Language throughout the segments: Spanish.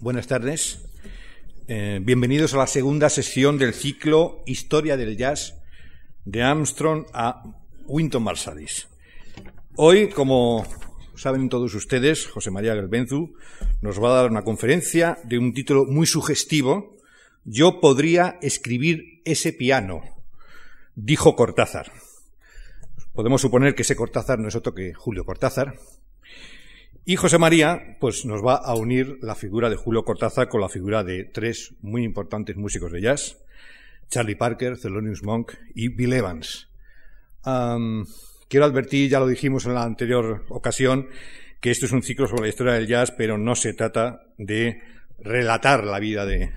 Buenas tardes. Eh, bienvenidos a la segunda sesión del ciclo Historia del Jazz de Armstrong a Winton Marsalis. Hoy, como saben todos ustedes, José María Gelbenzu nos va a dar una conferencia de un título muy sugestivo. Yo podría escribir ese piano, dijo Cortázar. Podemos suponer que ese Cortázar no es otro que Julio Cortázar, y José María, pues nos va a unir la figura de Julio Cortázar con la figura de tres muy importantes músicos de jazz, Charlie Parker, Thelonious Monk y Bill Evans. quiero advertir, ya lo dijimos en la anterior ocasión, que esto es un ciclo sobre la historia del jazz, pero no se trata de relatar la vida de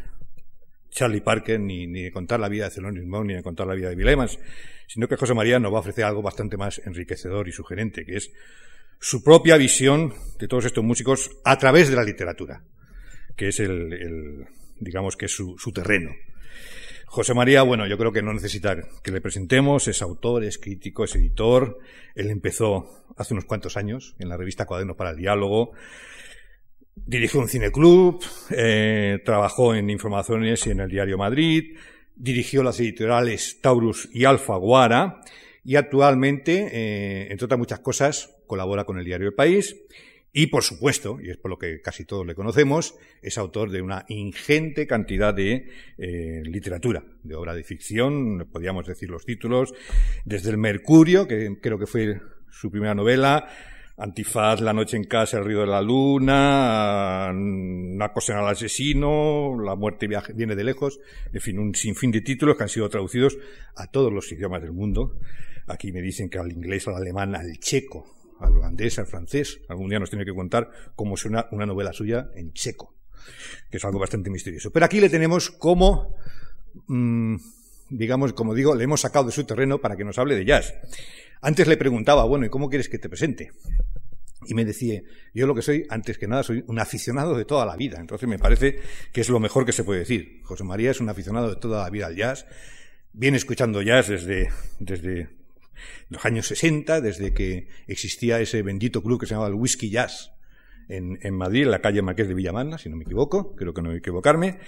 Charlie Parker, ni, ni de contar la vida de Thelonious Monk, ni de contar la vida de Bill Evans, sino que José María nos va a ofrecer algo bastante más enriquecedor y sugerente, que es su propia visión de todos estos músicos a través de la literatura, que es el, digamos que es su, terreno. José María, bueno, yo creo que no necesita que le presentemos, es autor, es crítico, es editor. Él empezó hace unos cuantos años en la revista Cuaderno para el Diálogo. Dirigió un cineclub, eh, trabajó en Informaciones y en el Diario Madrid, dirigió las editoriales Taurus y Alfaguara y actualmente, eh, entre otras muchas cosas, colabora con el diario El País y, por supuesto, y es por lo que casi todos le conocemos, es autor de una ingente cantidad de eh, literatura, de obra de ficción, podríamos decir los títulos, desde El Mercurio, que creo que fue su primera novela, Antifaz, La noche en casa, El río de la luna, Una cosa al asesino, La muerte viene de lejos, en fin, un sinfín de títulos que han sido traducidos a todos los idiomas del mundo. Aquí me dicen que al inglés, al alemán, al checo, al holandés, al francés. Algún día nos tiene que contar cómo suena una novela suya en checo, que es algo bastante misterioso. Pero aquí le tenemos como, mm, digamos, como digo, le hemos sacado de su terreno para que nos hable de jazz. Antes le preguntaba, bueno, ¿y cómo quieres que te presente? Y me decía, yo lo que soy, antes que nada, soy un aficionado de toda la vida. Entonces me parece que es lo mejor que se puede decir. José María es un aficionado de toda la vida al jazz. Viene escuchando jazz desde, desde los años 60, desde que existía ese bendito club que se llamaba el Whisky Jazz en, Madrid, en la calle Marqués de Villamana, si no me equivoco, creo que no voy a equivocarme.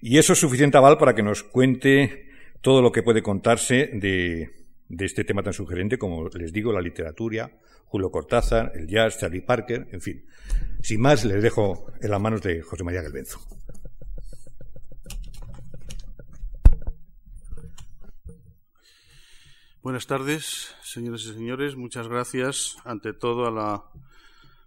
Y eso es suficiente aval para que nos cuente todo lo que puede contarse de, de este tema tan sugerente como les digo, la literatura, Julio Cortázar, el jazz, Charlie Parker, en fin. Sin más, les dejo en las manos de José María Galbenzo. Buenas tardes, señores y señores. Muchas gracias, ante todo, a la,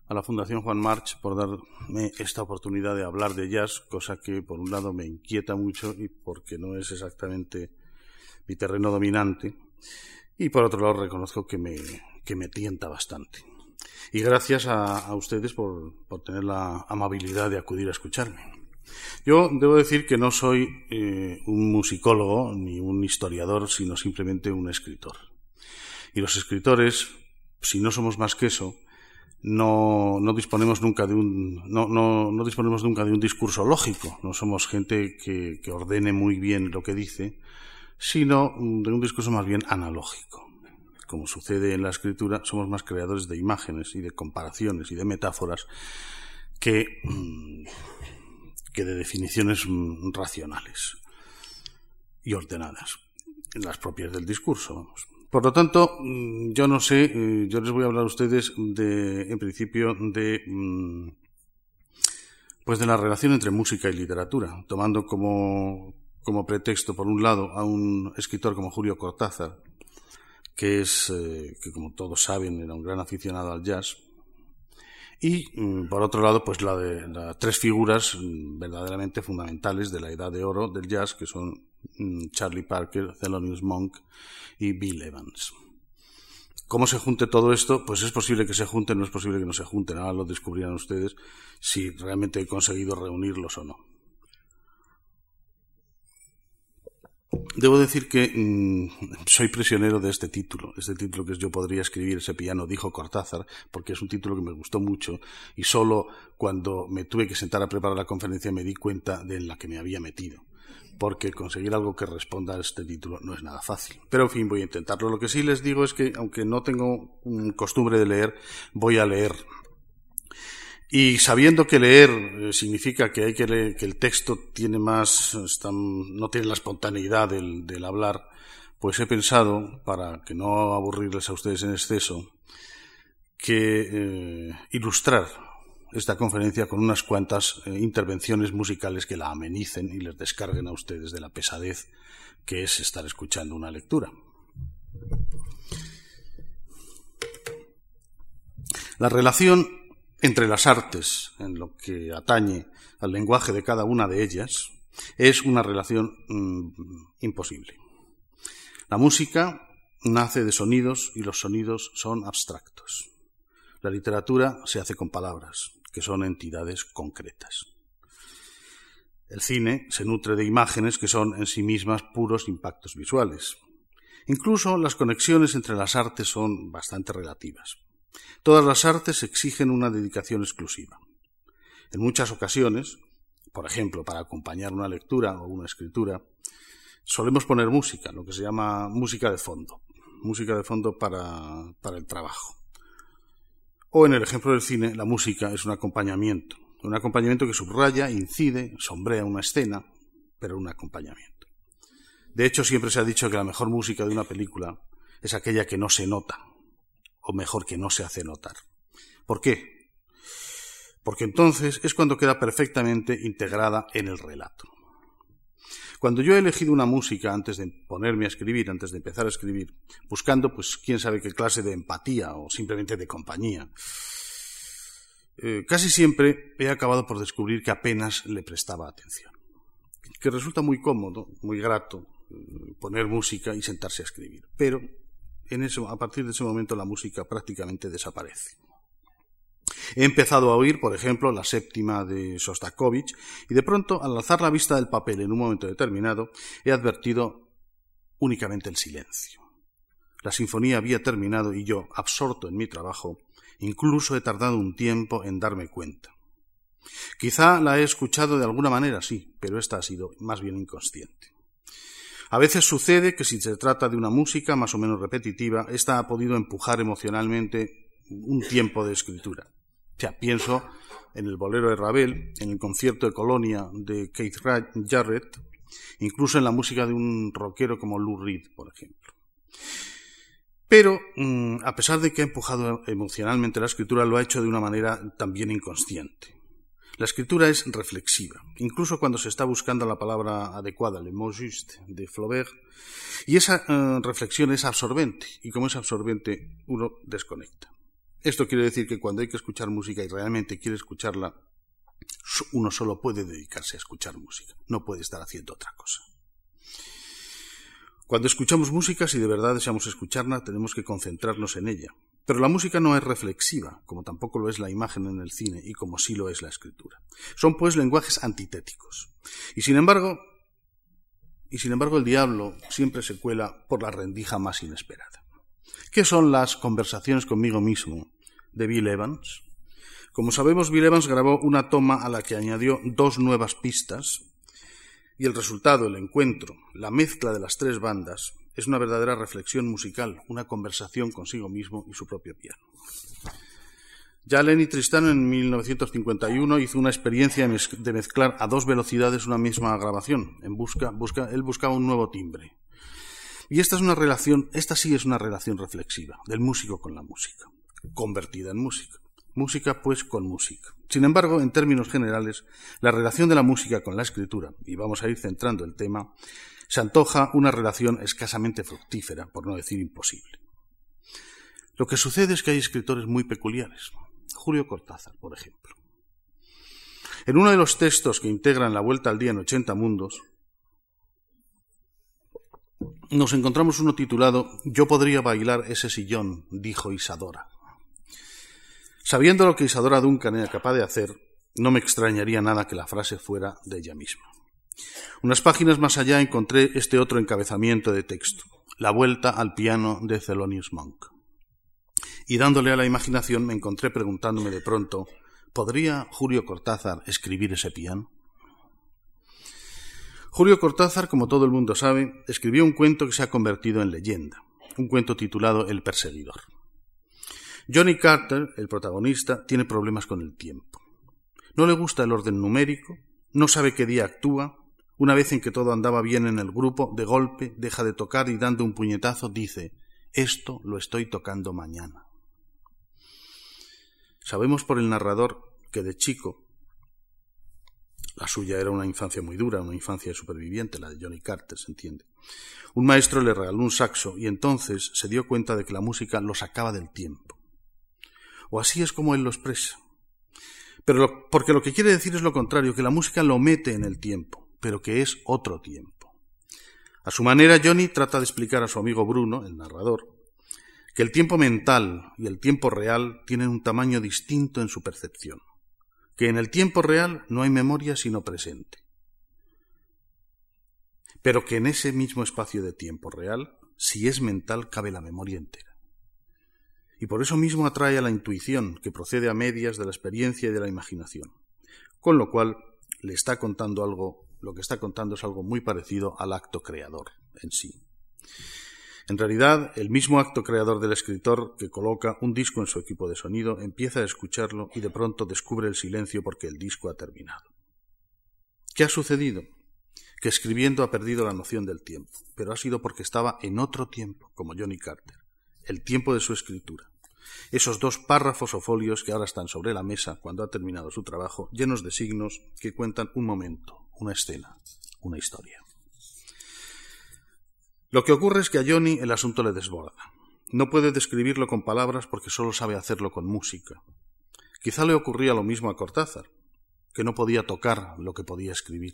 a la Fundación Juan March por darme esta oportunidad de hablar de jazz, cosa que, por un lado, me inquieta mucho y porque no es exactamente mi terreno dominante. Y, por otro lado, reconozco que me, que me tienta bastante. Y gracias a, a ustedes por, por tener la amabilidad de acudir a escucharme. Yo debo decir que no soy eh, un musicólogo ni un historiador, sino simplemente un escritor. Y los escritores, si no somos más que eso, no, disponemos nunca de un no, no, no, disponemos nunca de un discurso lógico. No somos gente que, que ordene muy bien lo que dice, sino de un discurso más bien analógico como sucede en la escritura, somos más creadores de imágenes y de comparaciones y de metáforas que mm, que de definiciones mm, racionales y ordenadas, las propias del discurso, vamos. Por lo tanto, mm, yo no sé, eh, yo les voy a hablar a ustedes de, en principio, de, mm, pues de la relación entre música y literatura, tomando como, como pretexto, por un lado, a un escritor como Julio Cortázar, que es, eh, que como todos saben, era un gran aficionado al jazz, y, mm, por otro lado, pues la de las tres figuras mm, verdaderamente fundamentales de la edad de oro del jazz, que son mm, Charlie Parker, Thelonious Monk y Bill Evans. ¿Cómo se junte todo esto? Pues es posible que se junten, no es posible que no se junten. Ahora lo descubrirán ustedes si realmente he conseguido reunirlos o no. Debo decir que mm, soy prisionero de este título, este título que yo podría escribir, ese piano, dijo Cortázar, porque es un título que me gustó mucho y solo cuando me tuve que sentar a preparar la conferencia me di cuenta de la que me había metido, porque conseguir algo que responda a este título no es nada fácil. Pero en fin, voy a intentarlo. Lo que sí les digo es que, aunque no tengo costumbre de leer, voy a leer Y sabiendo que leer eh, significa que hay que leer, que el texto tiene más, no tiene la espontaneidad del, hablar, pues he pensado, para que no aburrirles a ustedes en exceso, que eh, ilustrar esta conferencia con unas cuantas eh, intervenciones musicales que la amenicen y les descarguen a ustedes de la pesadez que es estar escuchando una lectura. La relación entre las artes, en lo que atañe al lenguaje de cada una de ellas, es una relación mm, imposible. La música nace de sonidos y los sonidos son abstractos. La literatura se hace con palabras, que son entidades concretas. El cine se nutre de imágenes que son en sí mismas puros impactos visuales. Incluso las conexiones entre las artes son bastante relativas. Todas las artes exigen una dedicación exclusiva. En muchas ocasiones, por ejemplo, para acompañar una lectura o una escritura, solemos poner música, lo que se llama música de fondo, música de fondo para, para el trabajo. O en el ejemplo del cine, la música es un acompañamiento, un acompañamiento que subraya, incide, sombrea una escena, pero un acompañamiento. De hecho, siempre se ha dicho que la mejor música de una película es aquella que no se nota, o mejor que no se hace notar. ¿Por qué? Porque entonces es cuando queda perfectamente integrada en el relato. Cuando yo he elegido una música antes de ponerme a escribir, antes de empezar a escribir, buscando pues quién sabe qué clase de empatía o simplemente de compañía, eh, casi siempre he acabado por descubrir que apenas le prestaba atención. Que resulta muy cómodo, muy grato eh, poner música y sentarse a escribir. Pero a partir de ese momento la música prácticamente desaparece. He empezado a oír, por ejemplo, la séptima de Sostakovich, y de pronto, al alzar la vista del papel en un momento determinado, he advertido únicamente el silencio. La sinfonía había terminado y yo, absorto en mi trabajo, incluso he tardado un tiempo en darme cuenta. Quizá la he escuchado de alguna manera, sí, pero esta ha sido más bien inconsciente. A veces sucede que si se trata de una música más o menos repetitiva, esta ha podido empujar emocionalmente un tiempo de escritura. O sea, pienso en el bolero de Ravel, en el concierto de Colonia de Keith Jarrett, incluso en la música de un rockero como Lou Reed, por ejemplo. Pero, mm, a pesar de que ha empujado emocionalmente la escritura, lo ha hecho de una manera también inconsciente. La escritura es reflexiva, incluso cuando se está buscando la palabra adecuada, le mot juste de Flaubert, y esa eh, reflexión es absorbente, y como es absorbente, uno desconecta. Esto quiere decir que cuando hay que escuchar música y realmente quiere escucharla, uno solo puede dedicarse a escuchar música, no puede estar haciendo otra cosa. Cuando escuchamos música, si de verdad deseamos escucharla, tenemos que concentrarnos en ella, pero la música no es reflexiva, como tampoco lo es la imagen en el cine y como sí lo es la escritura. Son pues lenguajes antitéticos. Y sin embargo, y sin embargo el diablo siempre se cuela por la rendija más inesperada. ¿Qué son las conversaciones conmigo mismo de Bill Evans? Como sabemos, Bill Evans grabó una toma a la que añadió dos nuevas pistas y el resultado, el encuentro, la mezcla de las tres bandas, es una verdadera reflexión musical, una conversación consigo mismo y su propio piano. Ya Lenny Tristano en 1951 hizo una experiencia de mezclar a dos velocidades una misma grabación. En busca, busca, él buscaba un nuevo timbre. Y esta es una relación, esta sí es una relación reflexiva del músico con la música, convertida en música. Música pues con música. Sin embargo, en términos generales, la relación de la música con la escritura, y vamos a ir centrando el tema, se antoja una relación escasamente fructífera, por no decir imposible. Lo que sucede es que hay escritores muy peculiares. Julio Cortázar, por ejemplo. En uno de los textos que integran La Vuelta al Día en 80 Mundos, nos encontramos uno titulado Yo podría bailar ese sillón, dijo Isadora. Sabiendo lo que Isadora Duncan era capaz de hacer, no me extrañaría nada que la frase fuera de ella misma. Unas páginas más allá encontré este otro encabezamiento de texto, La vuelta al piano de Thelonious Monk. Y dándole a la imaginación me encontré preguntándome de pronto, ¿podría Julio Cortázar escribir ese piano? Julio Cortázar, como todo el mundo sabe, escribió un cuento que se ha convertido en leyenda, un cuento titulado El perseguidor. Johnny Carter, el protagonista, tiene problemas con el tiempo. No le gusta el orden numérico, no sabe qué día actúa, una vez en que todo andaba bien en el grupo, de golpe deja de tocar y dando un puñetazo dice, esto lo estoy tocando mañana. Sabemos por el narrador que de chico la suya era una infancia muy dura, una infancia superviviente, la de Johnny Carter, se entiende. Un maestro le regaló un saxo y entonces se dio cuenta de que la música lo sacaba del tiempo. O así es como él lo expresa. Pero porque lo que quiere decir es lo contrario, que la música lo mete en el tiempo, pero que es otro tiempo. A su manera, Johnny trata de explicar a su amigo Bruno, el narrador, que el tiempo mental y el tiempo real tienen un tamaño distinto en su percepción que en el tiempo real no hay memoria sino presente, pero que en ese mismo espacio de tiempo real, si es mental, cabe la memoria entera. Y por eso mismo atrae a la intuición, que procede a medias de la experiencia y de la imaginación, con lo cual le está contando algo, lo que está contando es algo muy parecido al acto creador en sí. En realidad, el mismo acto creador del escritor que coloca un disco en su equipo de sonido empieza a escucharlo y de pronto descubre el silencio porque el disco ha terminado. ¿Qué ha sucedido? Que escribiendo ha perdido la noción del tiempo, pero ha sido porque estaba en otro tiempo, como Johnny Carter, el tiempo de su escritura. Esos dos párrafos o folios que ahora están sobre la mesa cuando ha terminado su trabajo, llenos de signos que cuentan un momento, una escena, una historia. Lo que ocurre es que a Johnny el asunto le desborda. No puede describirlo con palabras porque solo sabe hacerlo con música. Quizá le ocurría lo mismo a Cortázar, que no podía tocar lo que podía escribir.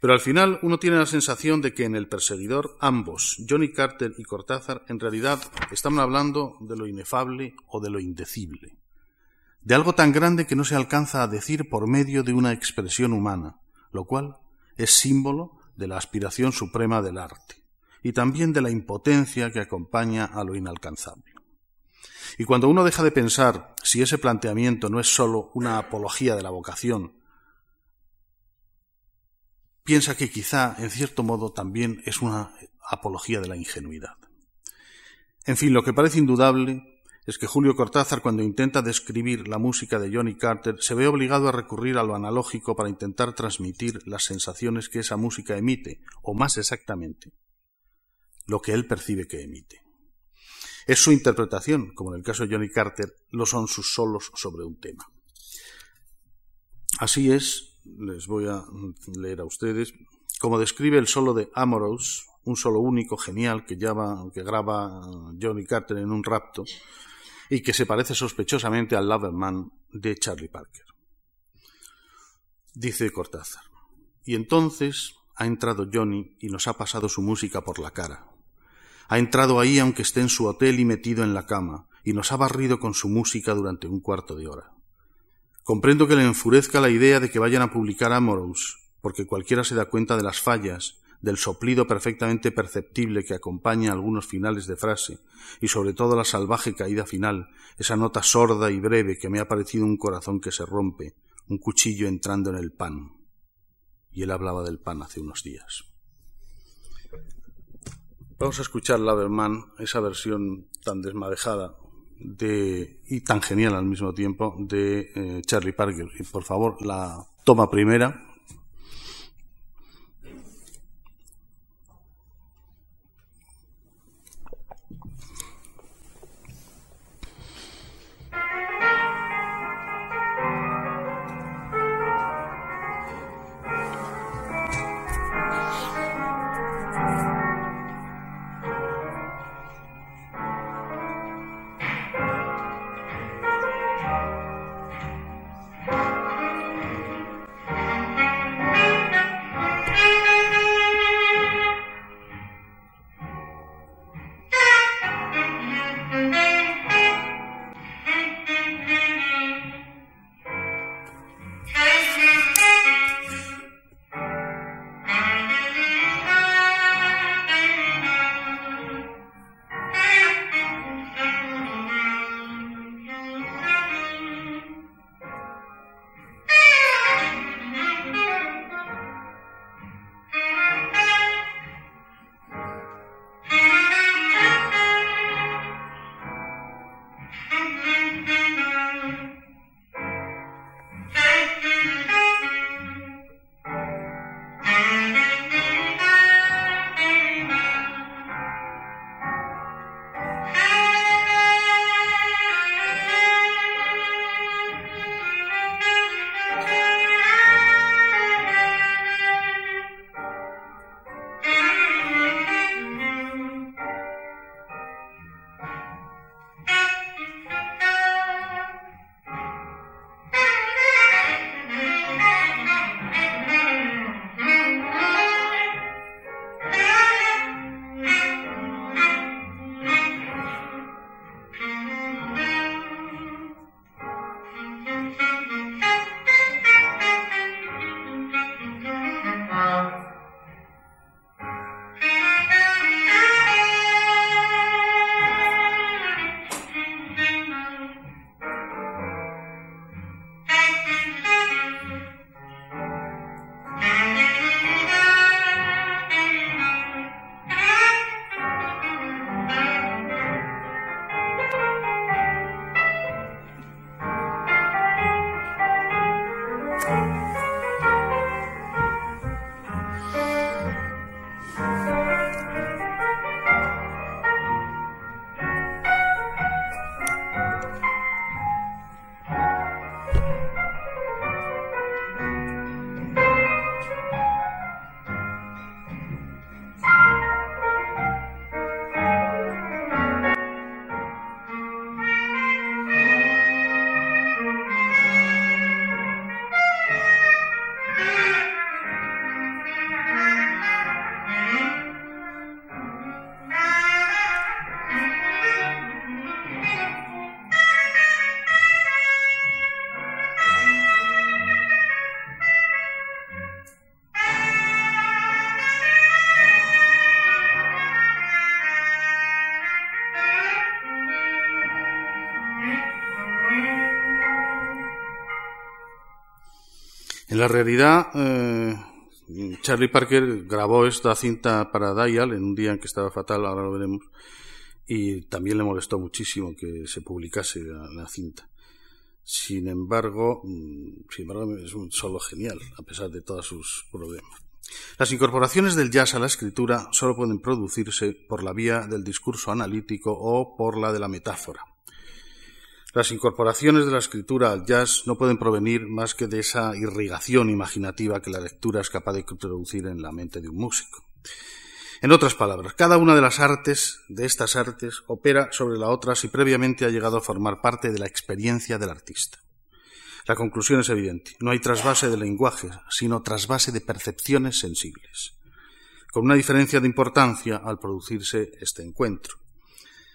Pero al final uno tiene la sensación de que en El perseguidor ambos, Johnny Carter y Cortázar, en realidad están hablando de lo inefable o de lo indecible, de algo tan grande que no se alcanza a decir por medio de una expresión humana, lo cual es símbolo de la aspiración suprema del arte y también de la impotencia que acompaña a lo inalcanzable. Y cuando uno deja de pensar si ese planteamiento no es sólo una apología de la vocación, piensa que quizá, en cierto modo, también es una apología de la ingenuidad. En fin, lo que parece indudable es que Julio Cortázar, cuando intenta describir la música de Johnny Carter, se ve obligado a recurrir a lo analógico para intentar transmitir las sensaciones que esa música emite, o más exactamente, lo que él percibe que emite. Es su interpretación, como en el caso de Johnny Carter, lo son sus solos sobre un tema. Así es, les voy a leer a ustedes, como describe el solo de Amorous, un solo único genial que, que graba Johnny Carter en un rapto, y que se parece sospechosamente al Loverman de Charlie Parker. Dice Cortázar. Y entonces ha entrado Johnny y nos ha pasado su música por la cara. Ha entrado ahí aunque esté en su hotel y metido en la cama, y nos ha barrido con su música durante un cuarto de hora. Comprendo que le enfurezca la idea de que vayan a publicar Amorous, porque cualquiera se da cuenta de las fallas, del soplido perfectamente perceptible que acompaña algunos finales de frase, y sobre todo la salvaje caída final, esa nota sorda y breve que me ha parecido un corazón que se rompe, un cuchillo entrando en el pan. Y él hablaba del pan hace unos días. Vamos a escuchar Laverman, esa versión tan desmadejada de, y tan genial al mismo tiempo de eh, Charlie Parker. Y por favor, la toma primera, En la realidad, eh, Charlie Parker grabó esta cinta para Dial en un día en que estaba fatal, ahora lo veremos, y también le molestó muchísimo que se publicase la, cinta. Sin embargo, mm, sin embargo, es un solo genial, a pesar de todos sus problemas. Las incorporaciones del jazz a la escritura solo pueden producirse por la vía del discurso analítico o por la de la metáfora. Las incorporaciones de la escritura al jazz no pueden provenir más que de esa irrigación imaginativa que la lectura es capaz de introducir en la mente de un músico. En otras palabras, cada una de las artes, de estas artes, opera sobre la otra si previamente ha llegado a formar parte de la experiencia del artista. La conclusión es evidente. No hay trasvase de lenguaje, sino trasvase de percepciones sensibles. Con una diferencia de importancia al producirse este encuentro.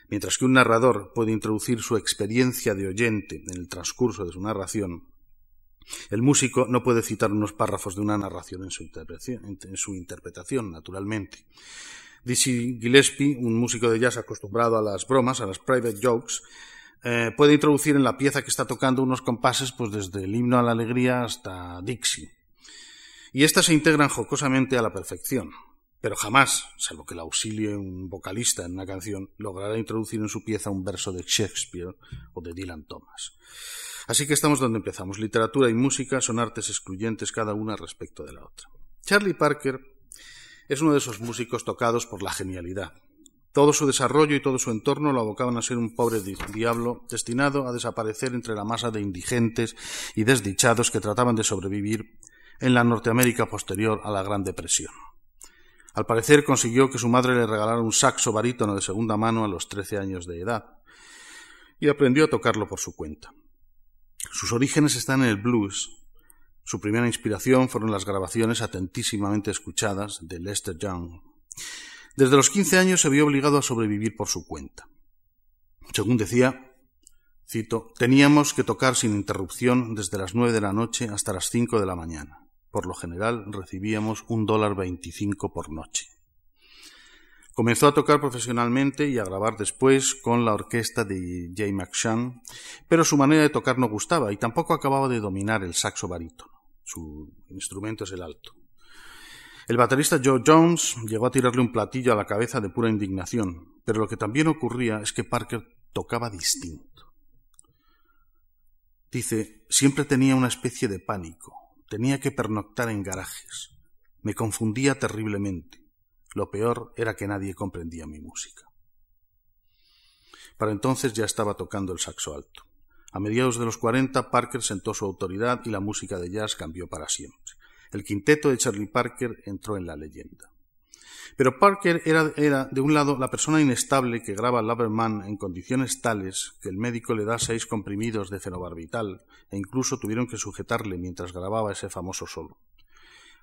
Mientras que un narrador puede introducir su experiencia de oyente en el transcurso de su narración, el músico no puede citar unos párrafos de una narración en su interpretación, naturalmente. Dizzy Gillespie, un músico de jazz acostumbrado a las bromas, a las private jokes, eh, puede introducir en la pieza que está tocando unos compases pues desde el himno a la alegría hasta Dixie. Y éstas se integran jocosamente a la perfección, pero jamás, salvo que la auxilie un vocalista en una canción, logrará introducir en su pieza un verso de Shakespeare o de Dylan Thomas. Así que estamos donde empezamos. Literatura y música son artes excluyentes cada una respecto de la otra. Charlie Parker es uno de esos músicos tocados por la genialidad, todo su desarrollo y todo su entorno lo abocaban a ser un pobre diablo destinado a desaparecer entre la masa de indigentes y desdichados que trataban de sobrevivir en la Norteamérica posterior a la Gran Depresión. Al parecer consiguió que su madre le regalara un saxo barítono de segunda mano a los trece años de edad y aprendió a tocarlo por su cuenta. Sus orígenes están en el blues. Su primera inspiración fueron las grabaciones atentísimamente escuchadas de Lester Young. Desde los 15 años se vio obligado a sobrevivir por su cuenta. Según decía, cito, teníamos que tocar sin interrupción desde las nueve de la noche hasta las cinco de la mañana. Por lo general recibíamos un dólar veinticinco por noche. Comenzó a tocar profesionalmente y a grabar después con la orquesta de Jay McShann, pero su manera de tocar no gustaba y tampoco acababa de dominar el saxo barítono. Su instrumento es el alto. El baterista Joe Jones llegó a tirarle un platillo a la cabeza de pura indignación, pero lo que también ocurría es que Parker tocaba distinto. Dice, siempre tenía una especie de pánico, tenía que pernoctar en garajes, me confundía terriblemente. Lo peor era que nadie comprendía mi música. Para entonces ya estaba tocando el saxo alto. A mediados de los cuarenta, Parker sentó su autoridad y la música de jazz cambió para siempre el quinteto de Charlie Parker entró en la leyenda. Pero Parker era, era, de un lado, la persona inestable que graba Laberman en condiciones tales que el médico le da seis comprimidos de fenobarbital e incluso tuvieron que sujetarle mientras grababa ese famoso solo.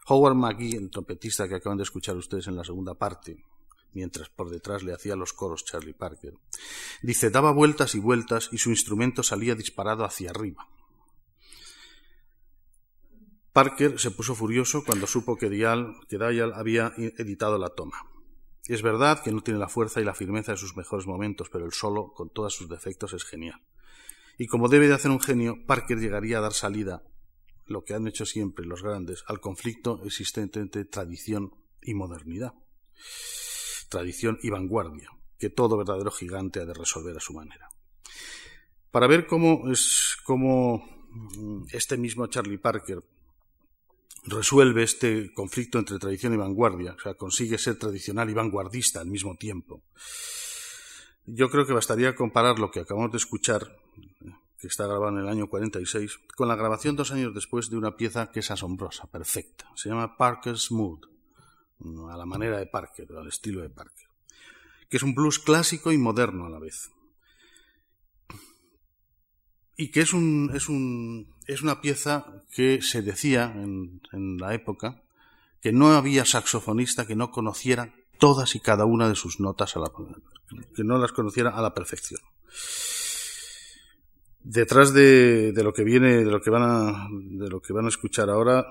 Howard McGee, el trompetista que acaban de escuchar ustedes en la segunda parte, mientras por detrás le hacía los coros Charlie Parker, dice, daba vueltas y vueltas y su instrumento salía disparado hacia arriba. Parker se puso furioso cuando supo que Dial, había editado la toma. Es verdad que no tiene la fuerza y la firmeza de sus mejores momentos, pero el solo, con todos sus defectos, es genial. Y como debe de hacer un genio, Parker llegaría a dar salida, lo que han hecho siempre los grandes, al conflicto existente entre tradición y modernidad. Tradición y vanguardia, que todo verdadero gigante ha de resolver a su manera. Para ver cómo es cómo mm, este mismo Charlie Parker resuelve este conflicto entre tradición y vanguardia, o sea, consigue ser tradicional y vanguardista al mismo tiempo. Yo creo que bastaría comparar lo que acabamos de escuchar, que está grabado en el año 46, con la grabación dos años después de una pieza que es asombrosa, perfecta. Se llama Parker's Mood, a la manera de Parker, al estilo de Parker, que es un blues clásico y moderno a la vez y que es, un, es, un, es una pieza que se decía en, en, la época que no había saxofonista que no conociera todas y cada una de sus notas, a la, que no las conociera a la perfección. Detrás de, de, lo que viene, de lo que van a, de lo que van a escuchar ahora,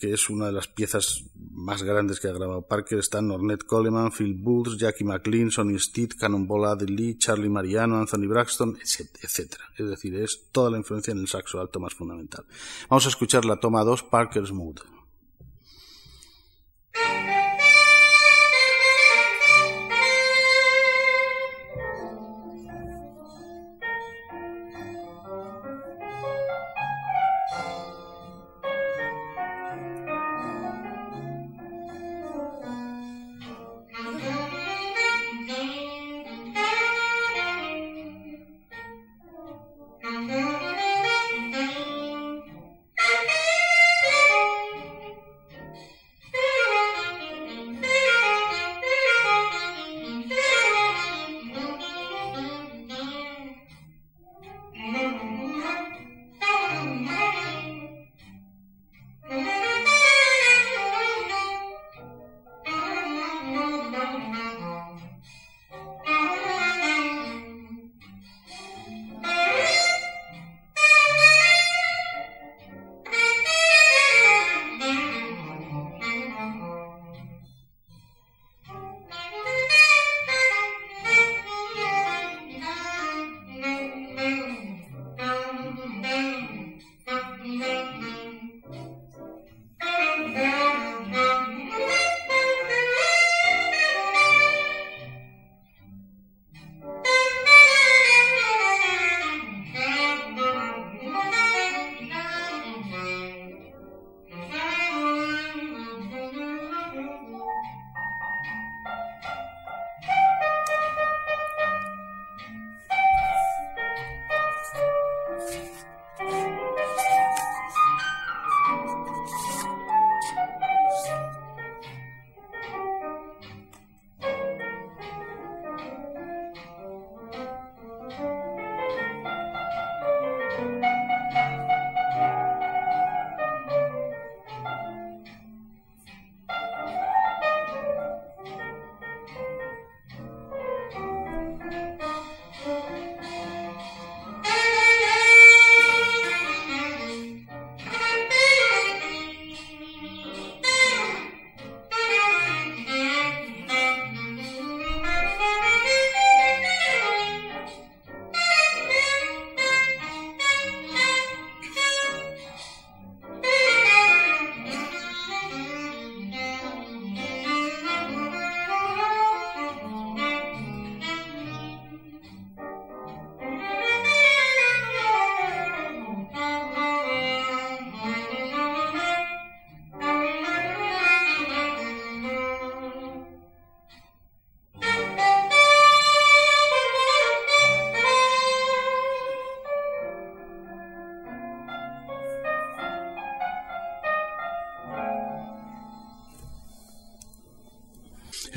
que es una de las piezas más grandes que ha grabado Parker, están Ornette Coleman, Phil Booth, Jackie McLean, Sonny Stitt, Cannonball Adderley, Charlie Mariano, Anthony Braxton, etc. Es decir, es toda la influencia en el saxo alto más fundamental. Vamos a escuchar la toma 2, Parker's Mood.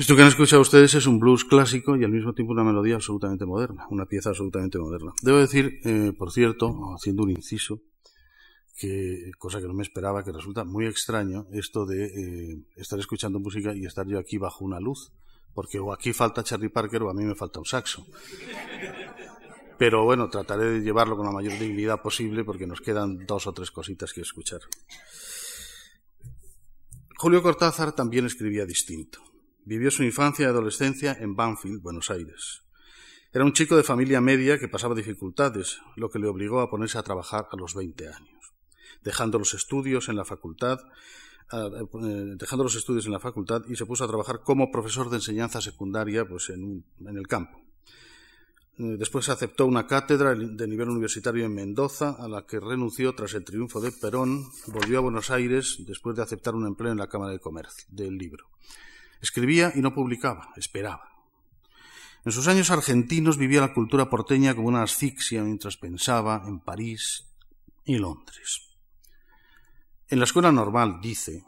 Esto que han escuchado ustedes es un blues clásico y al mismo tiempo una melodía absolutamente moderna, una pieza absolutamente moderna. Debo decir, eh, por cierto, haciendo un inciso, que cosa que no me esperaba, que resulta muy extraño esto de eh, estar escuchando música y estar yo aquí bajo una luz, porque o aquí falta Charlie Parker o a mí me falta un saxo. Pero bueno, trataré de llevarlo con la mayor dignidad posible porque nos quedan dos o tres cositas que escuchar. Julio Cortázar también escribía distinto. Vivió su infancia y adolescencia en Banfield, Buenos Aires. Era un chico de familia media que pasaba dificultades, lo que le obligó a ponerse a trabajar a los 20 años. Dejando los estudios en la facultad, eh, dejando los estudios en la facultad y se puso a trabajar como profesor de enseñanza secundaria pues, en, en el campo. Eh, después aceptó una cátedra de nivel universitario en Mendoza, a la que renunció tras el triunfo de Perón. Volvió a Buenos Aires después de aceptar un empleo en la Cámara de Comercio del libro. Escribía y no publicaba, esperaba. En sus años argentinos vivía la cultura porteña como una asfixia mientras pensaba en París y Londres. En la escuela normal, dice,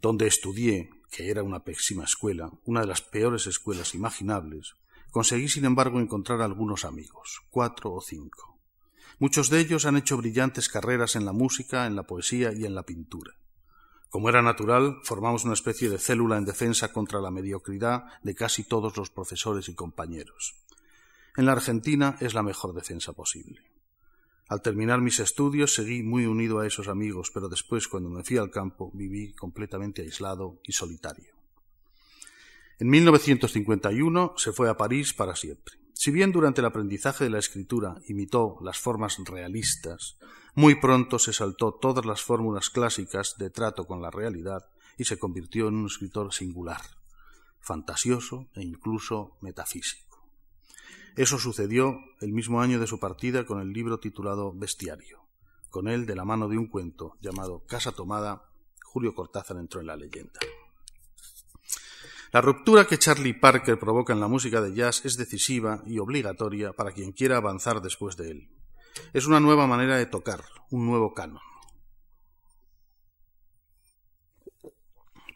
donde estudié, que era una pésima escuela, una de las peores escuelas imaginables, conseguí sin embargo encontrar algunos amigos, cuatro o cinco. Muchos de ellos han hecho brillantes carreras en la música, en la poesía y en la pintura. Como era natural, formamos una especie de célula en defensa contra la mediocridad de casi todos los profesores y compañeros. En la Argentina es la mejor defensa posible. Al terminar mis estudios seguí muy unido a esos amigos, pero después, cuando me fui al campo, viví completamente aislado y solitario. En 1951 se fue a París para siempre. Si bien durante el aprendizaje de la escritura imitó las formas realistas, muy pronto se saltó todas las fórmulas clásicas de trato con la realidad y se convirtió en un escritor singular, fantasioso e incluso metafísico. Eso sucedió el mismo año de su partida con el libro titulado Bestiario. Con él, de la mano de un cuento llamado Casa Tomada, Julio Cortázar entró en la leyenda. La ruptura que Charlie Parker provoca en la música de jazz es decisiva y obligatoria para quien quiera avanzar después de él. Es una nueva manera de tocar, un nuevo canon.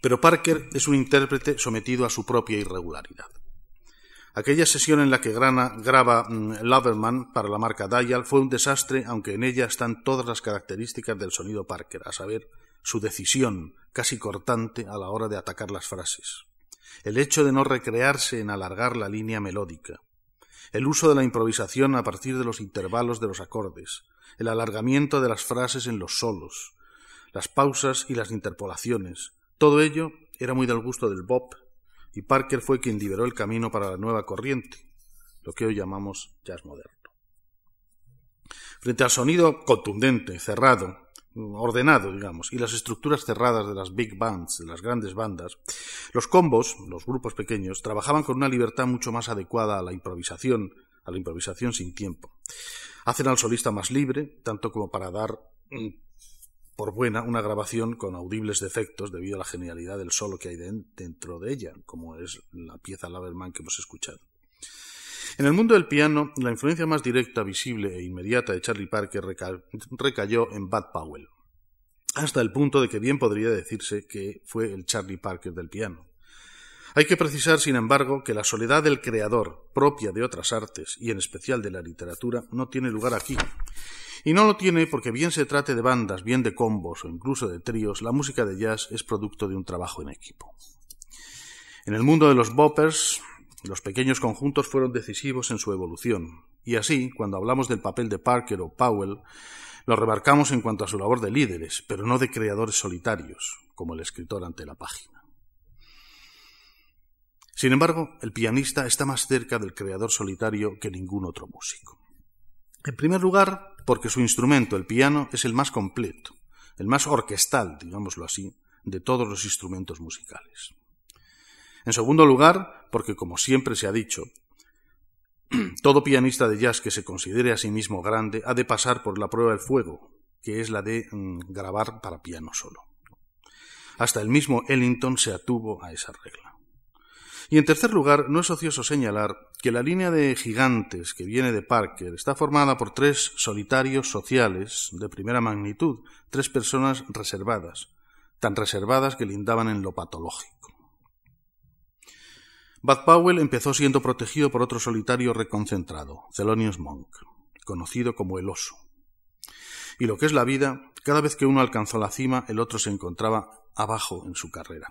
Pero Parker es un intérprete sometido a su propia irregularidad. Aquella sesión en la que Grana graba mm, Loverman para la marca Dial fue un desastre, aunque en ella están todas las características del sonido Parker, a saber, su decisión casi cortante a la hora de atacar las frases, el hecho de no recrearse en alargar la línea melódica, el uso de la improvisación a partir de los intervalos de los acordes, el alargamiento de las frases en los solos, las pausas y las interpolaciones, todo ello era muy del gusto del bop y Parker fue quien liberó el camino para la nueva corriente, lo que hoy llamamos jazz moderno. Frente al sonido contundente, cerrado, ordenado, digamos, y las estructuras cerradas de las big bands, de las grandes bandas, los combos, los grupos pequeños, trabajaban con una libertad mucho más adecuada a la improvisación, a la improvisación sin tiempo. Hacen al solista más libre, tanto como para dar mm, por buena una grabación con audibles defectos debido a la genialidad del solo que hay dentro de ella, como es la pieza Laverman que hemos escuchado. En el mundo del piano, la influencia más directa, visible e inmediata de Charlie Parker recayó en Bud Powell, hasta el punto de que bien podría decirse que fue el Charlie Parker del piano. Hay que precisar, sin embargo, que la soledad del creador, propia de otras artes y en especial de la literatura, no tiene lugar aquí, y no lo tiene porque bien se trate de bandas, bien de combos o incluso de tríos, la música de jazz es producto de un trabajo en equipo. En el mundo de los boppers, los pequeños conjuntos fueron decisivos en su evolución, y así, cuando hablamos del papel de Parker o Powell, lo remarcamos en cuanto a su labor de líderes, pero no de creadores solitarios, como el escritor ante la página. Sin embargo, el pianista está más cerca del creador solitario que ningún otro músico. En primer lugar, porque su instrumento, el piano, es el más completo, el más orquestal, digámoslo así, de todos los instrumentos musicales. En segundo lugar, porque, como siempre se ha dicho, todo pianista de jazz que se considere a sí mismo grande ha de pasar por la prueba del fuego, que es la de mm, grabar para piano solo. Hasta el mismo Ellington se atuvo a esa regla. Y en tercer lugar, no es ocioso señalar que la línea de gigantes que viene de Parker está formada por tres solitarios sociales de primera magnitud, tres personas reservadas, tan reservadas que lindaban en lo patológico. Powell empezó siendo protegido por otro solitario reconcentrado, Thelonious Monk, conocido como el oso. Y lo que es la vida, cada vez que uno alcanzó la cima, el otro se encontraba abajo en su carrera.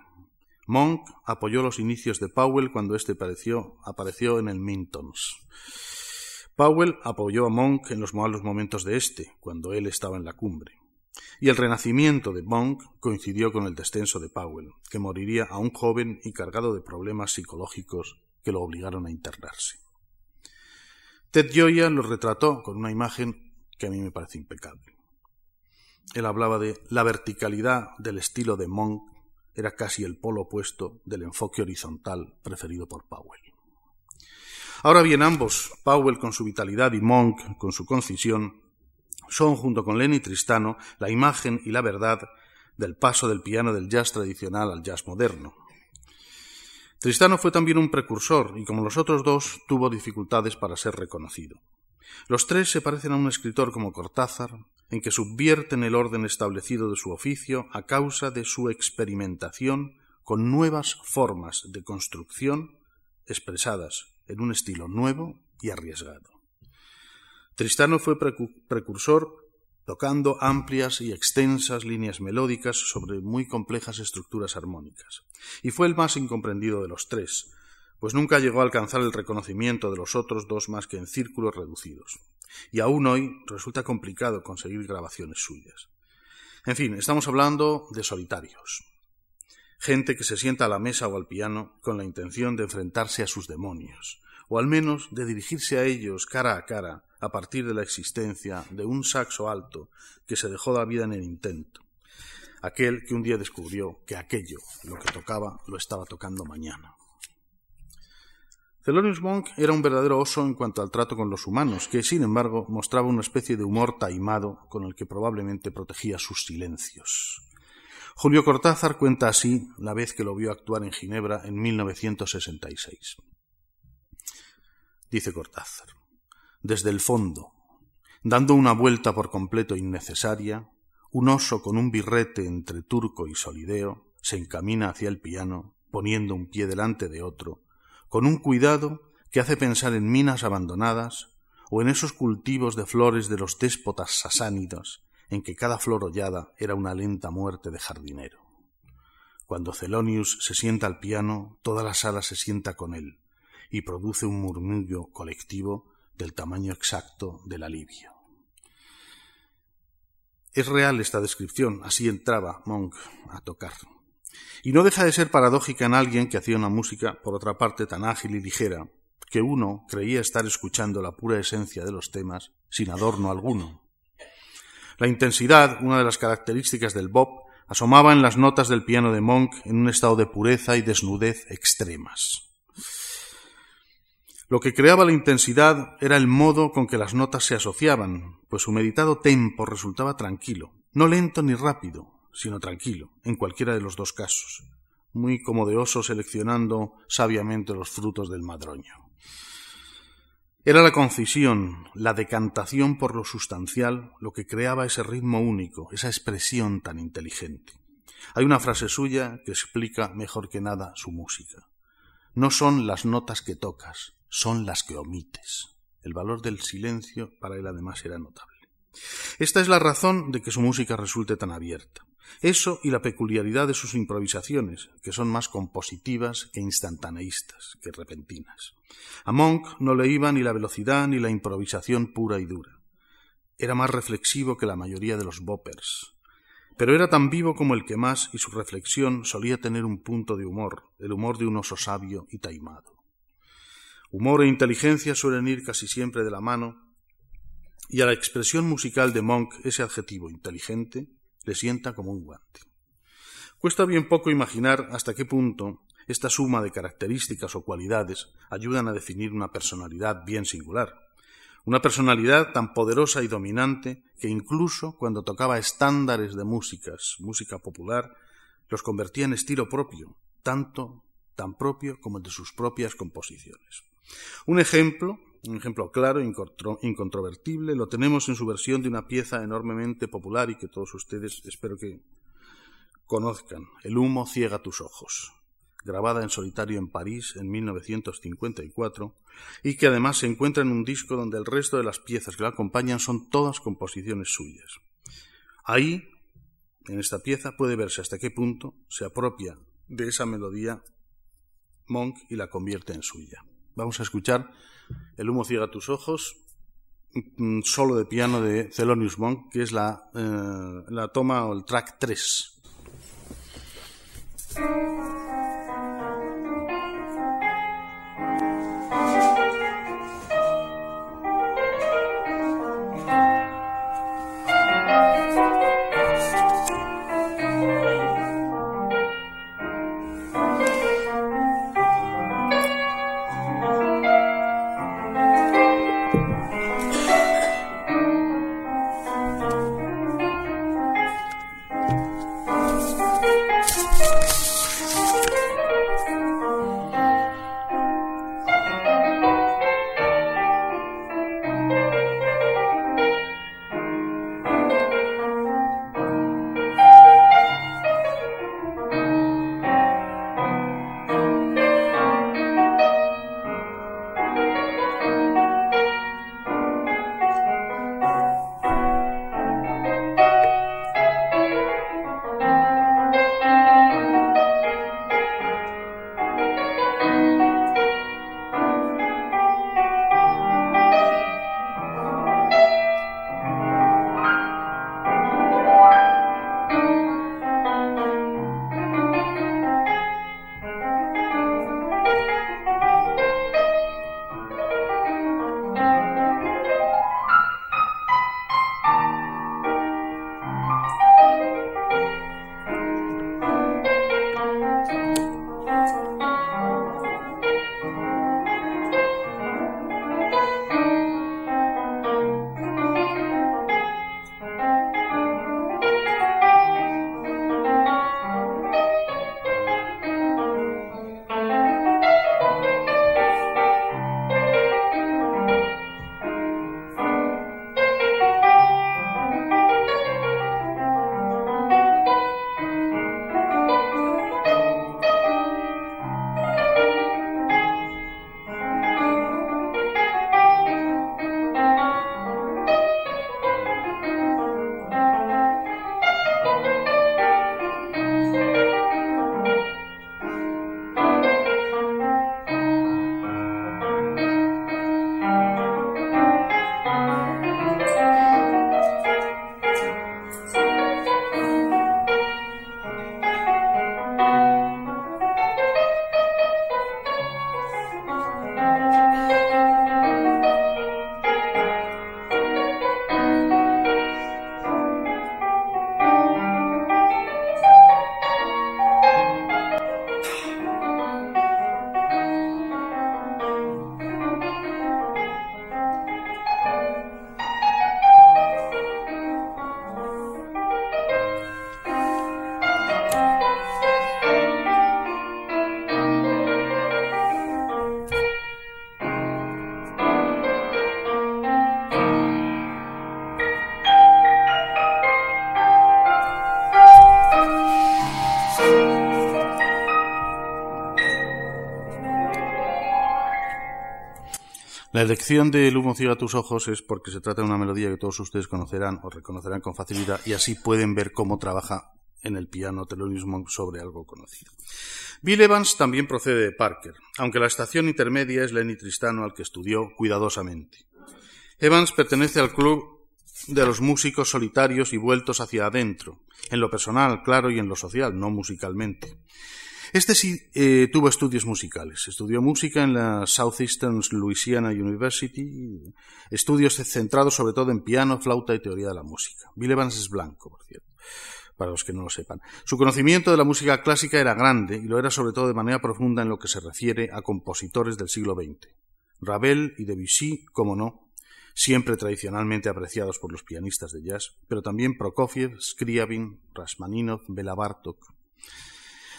Monk apoyó los inicios de Powell cuando éste apareció, en el Mintons. Powell apoyó a Monk en los malos momentos de éste, cuando él estaba en la cumbre. Y el renacimiento de Monk coincidió con el descenso de Powell, que moriría a un joven y cargado de problemas psicológicos que lo obligaron a internarse. Ted Gioia lo retrató con una imagen que a mí me parece impecable. Él hablaba de la verticalidad del estilo de Monk era casi el polo opuesto del enfoque horizontal preferido por Powell. Ahora bien, ambos, Powell con su vitalidad y Monk con su concisión, son, junto con Lenny Tristano, la imagen y la verdad del paso del piano del jazz tradicional al jazz moderno. Tristano fue también un precursor y, como los otros dos, tuvo dificultades para ser reconocido. Los tres se parecen a un escritor como Cortázar, en que subvierten el orden establecido de su oficio a causa de su experimentación con nuevas formas de construcción expresadas en un estilo nuevo y arriesgado. Tristano fue precursor tocando amplias y extensas líneas melódicas sobre muy complejas estructuras armónicas, y fue el más incomprendido de los tres, pues nunca llegó a alcanzar el reconocimiento de los otros dos más que en círculos reducidos. Y aún hoy resulta complicado conseguir grabaciones suyas. En fin, estamos hablando de solitarios. Gente que se sienta a la mesa o al piano con la intención de enfrentarse a sus demonios, o al menos de dirigirse a ellos cara a cara a partir de la existencia de un saxo alto que se dejó la vida en el intento, aquel que un día descubrió que aquello, lo que tocaba, lo estaba tocando mañana. Thelonious Monk era un verdadero oso en cuanto al trato con los humanos, que, sin embargo, mostraba una especie de humor taimado con el que probablemente protegía sus silencios. Julio Cortázar cuenta así la vez que lo vio actuar en Ginebra en 1966. Dice Cortázar, desde el fondo, dando una vuelta por completo innecesaria, un oso con un birrete entre turco y solideo se encamina hacia el piano, poniendo un pie delante de otro, con un cuidado que hace pensar en minas abandonadas o en esos cultivos de flores de los déspotas sasánidos en que cada flor hollada era una lenta muerte de jardinero. Cuando Celonius se sienta al piano, toda la sala se sienta con él y produce un murmullo colectivo del tamaño exacto del alivio. Es real esta descripción, así entraba Monk a tocar. Y no deja de ser paradójica en alguien que hacía una música, por otra parte, tan ágil y ligera, que uno creía estar escuchando la pura esencia de los temas sin adorno alguno. La intensidad, una de las características del bop, asomaba en las notas del piano de Monk en un estado de pureza y desnudez extremas. Lo que creaba la intensidad era el modo con que las notas se asociaban, pues su meditado tempo resultaba tranquilo, no lento ni rápido, sino tranquilo, en cualquiera de los dos casos, muy como de oso seleccionando sabiamente los frutos del madroño. Era la concisión, la decantación por lo sustancial, lo que creaba ese ritmo único, esa expresión tan inteligente. Hay una frase suya que explica mejor que nada su música. No son las notas que tocas, son las que omites. El valor del silencio para él además era notable. Esta es la razón de que su música resulte tan abierta. Eso y la peculiaridad de sus improvisaciones, que son más compositivas que instantaneístas, que repentinas. A Monk no le iba ni la velocidad ni la improvisación pura y dura. Era más reflexivo que la mayoría de los boppers, pero era tan vivo como el que más y su reflexión solía tener un punto de humor, el humor de un oso sabio y taimado. Humor e inteligencia suelen ir casi siempre de la mano, y a la expresión musical de Monk ese adjetivo inteligente le sienta como un guante. Cuesta bien poco imaginar hasta qué punto esta suma de características o cualidades ayudan a definir una personalidad bien singular, una personalidad tan poderosa y dominante que incluso cuando tocaba estándares de músicas, música popular, los convertía en estilo propio, tanto tan propio como el de sus propias composiciones. Un ejemplo un ejemplo claro, incontrovertible, lo tenemos en su versión de una pieza enormemente popular y que todos ustedes espero que conozcan, El humo ciega tus ojos, grabada en solitario en París en 1954 y que además se encuentra en un disco donde el resto de las piezas que la acompañan son todas composiciones suyas. Ahí, en esta pieza, puede verse hasta qué punto se apropia de esa melodía Monk y la convierte en suya. Vamos a escuchar El humo ciega tus ojos, solo de piano de Thelonious Monk, que es la, eh, la toma o el track 3. La elección de El humo ciega tus ojos es porque se trata de una melodía que todos ustedes conocerán o reconocerán con facilidad y así pueden ver cómo trabaja en el piano Thelonious sobre algo conocido. Bill Evans también procede de Parker, aunque la estación intermedia es Lenny Tristano al que estudió cuidadosamente. Evans pertenece al club de los músicos solitarios y vueltos hacia adentro, en lo personal, claro, y en lo social, no musicalmente. Este sí eh, tuvo estudios musicales. Estudió música en la Southeastern Louisiana University, estudios centrados sobre todo en piano, flauta y teoría de la música. Bill Evans es blanco, por cierto, para los que no lo sepan. Su conocimiento de la música clásica era grande y lo era sobre todo de manera profunda en lo que se refiere a compositores del siglo XX. Ravel y Debussy, como no, siempre tradicionalmente apreciados por los pianistas de jazz, pero también Prokofiev, Scriabin, Rashmaninov, Bela Bartok.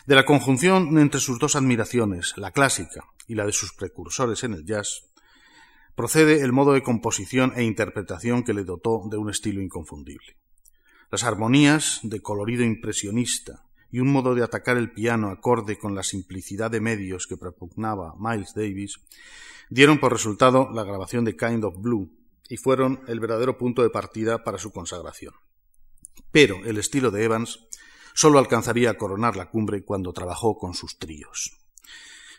De la conjunción entre sus dos admiraciones, la clásica y la de sus precursores en el jazz, procede el modo de composición e interpretación que le dotó de un estilo inconfundible. Las armonías de colorido impresionista y un modo de atacar el piano acorde con la simplicidad de medios que propugnaba Miles Davis dieron por resultado la grabación de Kind of Blue y fueron el verdadero punto de partida para su consagración. Pero el estilo de Evans solo alcanzaría a coronar la cumbre cuando trabajó con sus tríos.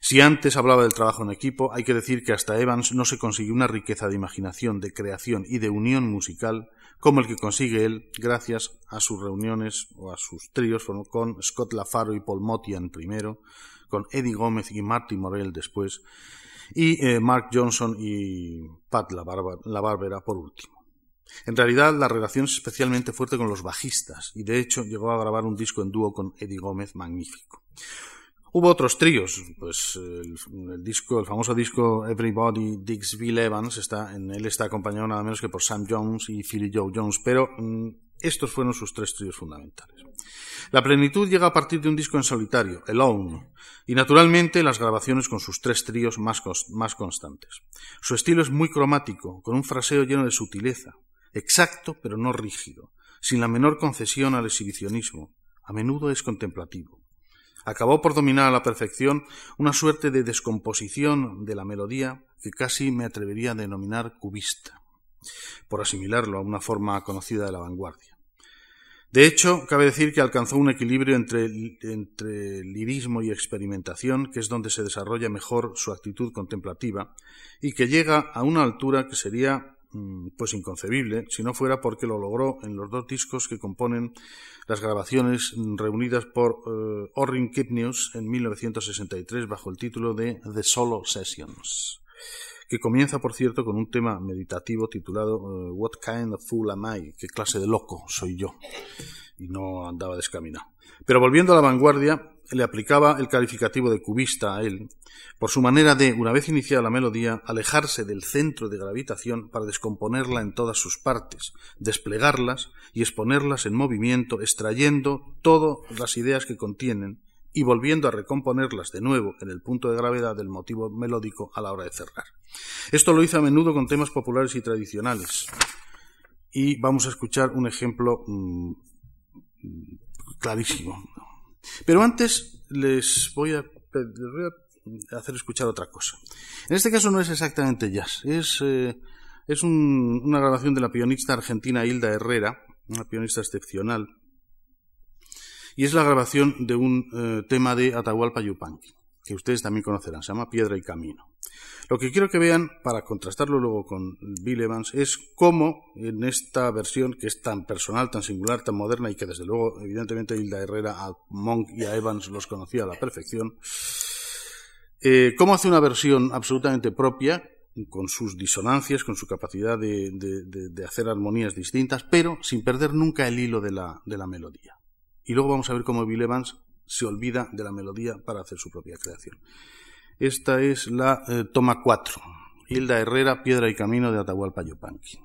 Si antes hablaba del trabajo en equipo, hay que decir que hasta Evans no se consiguió una riqueza de imaginación, de creación y de unión musical como el que consigue él gracias a sus reuniones o a sus tríos con Scott LaFaro y Paul Motian primero, con Eddie Gómez y Marty Morell después, y eh, Mark Johnson y Pat la, la Barbera por último. En realidad, la relación es especialmente fuerte con los bajistas, y de hecho llegó a grabar un disco en dúo con Eddie Gómez magnífico. Hubo otros tríos, pues el, disco, el famoso disco Everybody Digs Bill Evans, está, en él está acompañado nada menos que por Sam Jones y Philly Joe Jones, pero mm, estos fueron sus tres tríos fundamentales. La plenitud llega a partir de un disco en solitario, Alone, y naturalmente las grabaciones con sus tres tríos más, más constantes. Su estilo es muy cromático, con un fraseo lleno de sutileza, exacto pero no rígido, sin la menor concesión al exhibicionismo, a menudo es contemplativo. Acabó por dominar a la perfección una suerte de descomposición de la melodía que casi me atrevería a denominar cubista, por asimilarlo a una forma conocida de la vanguardia. De hecho, cabe decir que alcanzó un equilibrio entre, entre, lirismo y experimentación, que es donde se desarrolla mejor su actitud contemplativa, y que llega a una altura que sería pues inconcebible si no fuera porque lo logró en los dos discos que componen las grabaciones reunidas por uh, Orrin Kipnius en 1963 bajo el título de The Solo Sessions, que comienza, por cierto, con un tema meditativo titulado eh, What Kind of Fool Am I? ¿Qué clase de loco soy yo? Y no andaba descaminado. Pero volviendo a la vanguardia, le aplicaba el calificativo de cubista a él, por su manera de, una vez iniciada la melodía, alejarse del centro de gravitación para descomponerla en todas sus partes, desplegarlas y exponerlas en movimiento, extrayendo todas las ideas que contienen y volviendo a recomponerlas de nuevo en el punto de gravedad del motivo melódico a la hora de cerrar. Esto lo hizo a menudo con temas populares y tradicionales. Y vamos a escuchar un ejemplo mm, clarísimo. Pero antes les voy a, hacer escuchar otra cosa. En este caso no es exactamente jazz, es, eh, es una grabación de la pianista argentina Hilda Herrera, una pianista excepcional, y es la grabación de un eh, tema de Atahualpa Yupanqui, que ustedes también conocerán, se llama Piedra y Camino. Lo que quiero que vean, para contrastarlo luego con Bill Evans, es cómo en esta versión, que es tan personal, tan singular, tan moderna y que desde luego, evidentemente, Hilda Herrera a Monk y a Evans los conocía a la perfección, eh, cómo hace una versión absolutamente propia, con sus disonancias, con su capacidad de, hacer armonías distintas, pero sin perder nunca el hilo de la, de la melodía. Y luego vamos a ver cómo Bill Evans se olvida de la melodía para hacer su propia creación. Esta es la eh, toma 4. Hilda Herrera, Piedra y Camino de Atahualpa Yupanqui.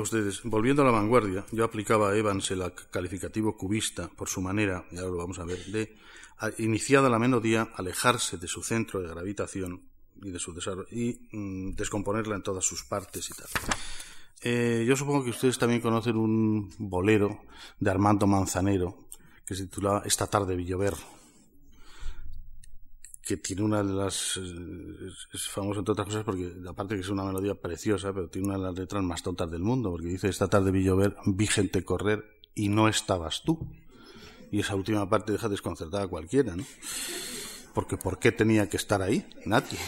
Ustedes, volviendo a la vanguardia, yo aplicaba a Evans el calificativo cubista por su manera, y ahora lo vamos a ver, de, iniciada la melodía, alejarse de su centro de gravitación y de su desarrollo y mm, descomponerla en todas sus partes y tal. Eh, yo supongo que ustedes también conocen un bolero de Armando Manzanero que se titula Esta tarde Villover que tiene una de las. Es famoso entre otras cosas porque, aparte que es una melodía preciosa, pero tiene una de las letras más tontas del mundo, porque dice: Esta tarde vi llover, vi gente correr y no estabas tú. Y esa última parte deja desconcertada a cualquiera, ¿no? Porque ¿por qué tenía que estar ahí? Nadie.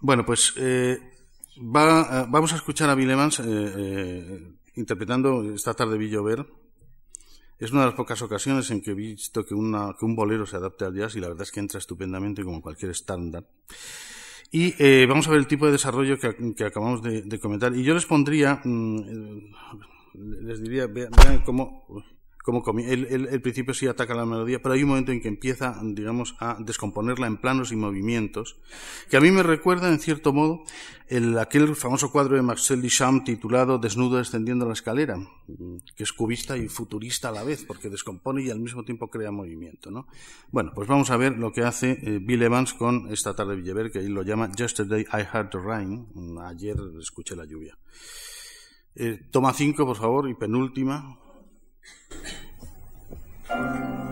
Bueno, pues eh, va, eh, vamos a escuchar a Bill Evans eh, interpretando Esta tarde vi llover es una de las pocas ocasiones en que he visto que, un bolero se adapte al jazz y la verdad es que entra estupendamente como cualquier estándar. Y eh, vamos a ver el tipo de desarrollo que, acabamos de, comentar. Y yo les pondría, mm, eh, les diría, vean cómo como el, el, principio sí ataca la melodía, pero hay un momento en que empieza, digamos, a descomponerla en planos y movimientos, que a mí me recuerda, en cierto modo, el, aquel famoso cuadro de Marcel Duchamp titulado Desnudo descendiendo la escalera, que es cubista y futurista a la vez, porque descompone y al mismo tiempo crea movimiento, ¿no? Bueno, pues vamos a ver lo que hace eh, Bill Evans con esta tarde Villever, que él lo llama Yesterday I Heard the Rain, ayer escuché la lluvia. Eh, toma cinco, por favor, y penúltima. Thank you.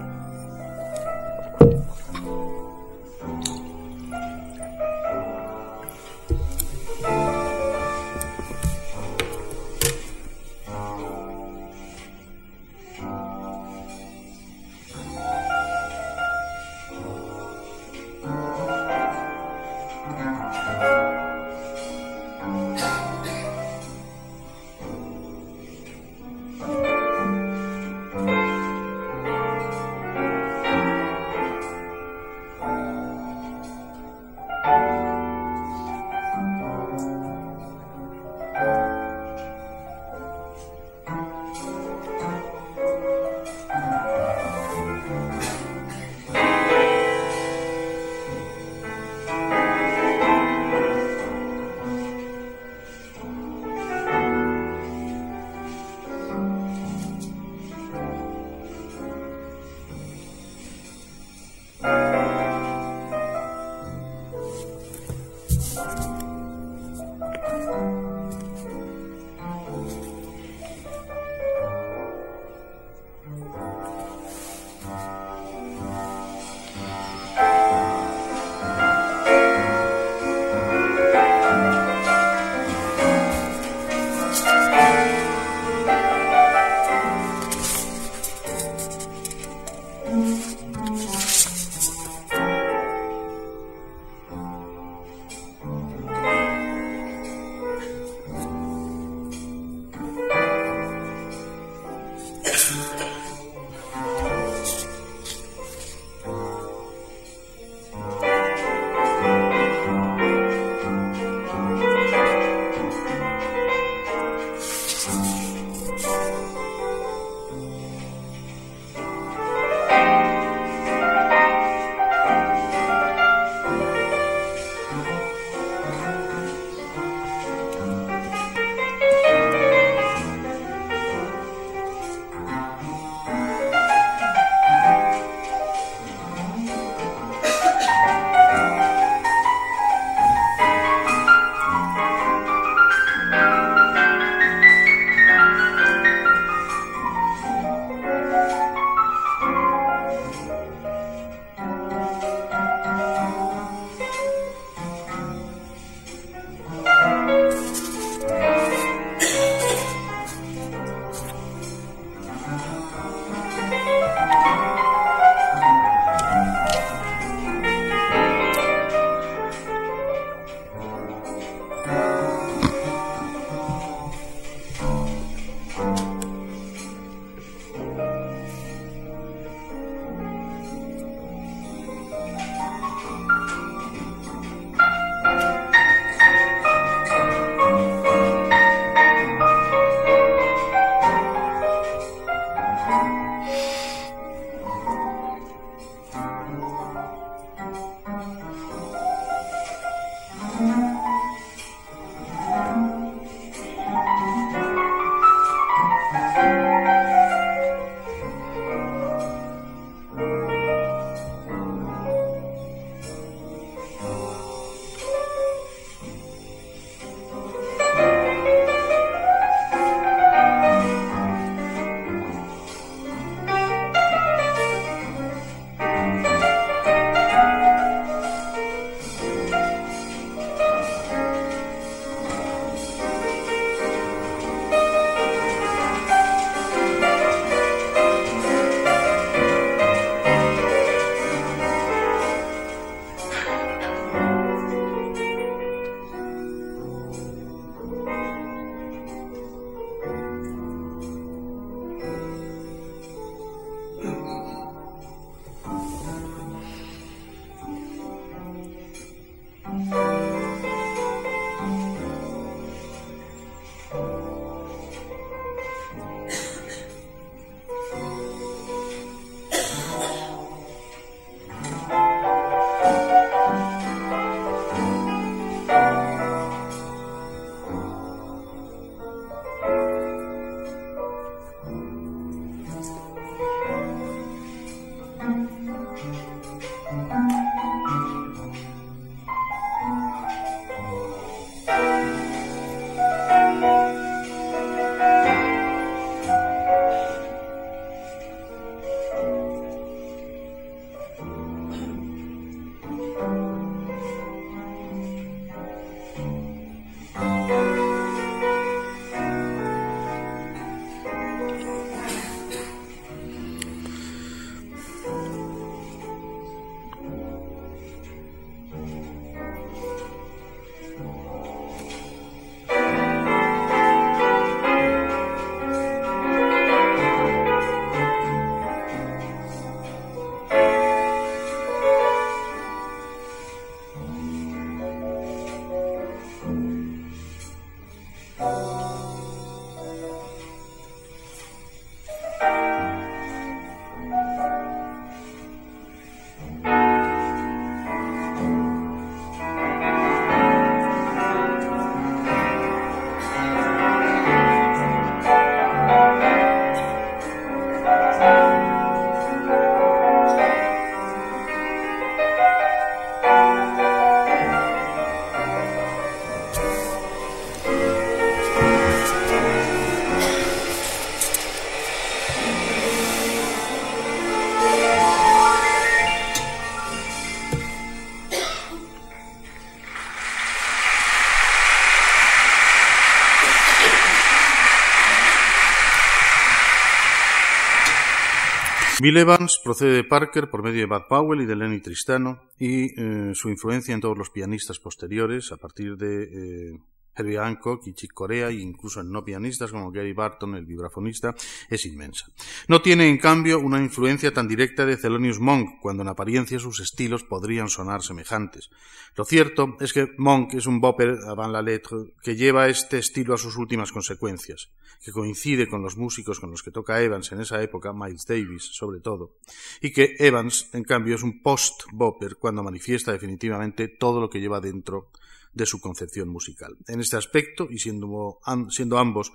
Bill Evans procede de Parker por medio de Bud Powell y de Lenny Tristano y eh, su influencia en todos los pianistas posteriores a partir de eh, Herbie Hancock y Chick Corea e incluso en no pianistas como Gary Barton, el vibrafonista, es inmensa. No tiene, en cambio, una influencia tan directa de Thelonious Monk, cuando en apariencia sus estilos podrían sonar semejantes. Lo cierto es que Monk es un bopper avant la lettre que lleva este estilo a sus últimas consecuencias, que coincide con los músicos con los que toca Evans en esa época, Miles Davis sobre todo, y que Evans, en cambio, es un post-bopper cuando manifiesta definitivamente todo lo que lleva dentro de su concepción musical. En este aspecto, y siendo, siendo ambos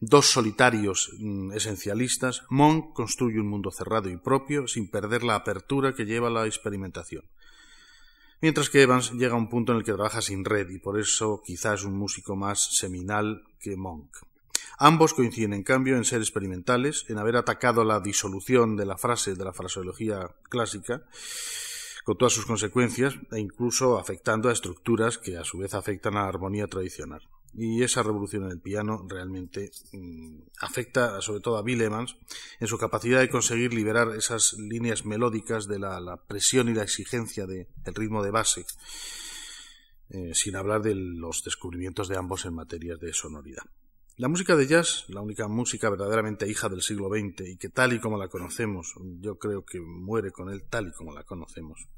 dos solitarios mm, esencialistas, Monk construye un mundo cerrado y propio sin perder la apertura que lleva la experimentación. Mientras que Evans llega a un punto en el que trabaja sin red y por eso quizás es un músico más seminal que Monk. Ambos coinciden, en cambio, en ser experimentales, en haber atacado la disolución de la frase de la fraseología clásica con todas sus consecuencias e incluso afectando a estructuras que a su vez afectan a la armonía tradicional. Y esa revolución en el piano realmente mm, afecta sobre todo a Bill Evans en su capacidad de conseguir liberar esas líneas melódicas de la, presión y la exigencia del ritmo de base, eh, sin hablar de los descubrimientos de ambos en materias de sonoridad. La música de jazz, la única música verdaderamente hija del siglo XX y que tal y como la conocemos, yo creo que muere con él tal y como la conocemos,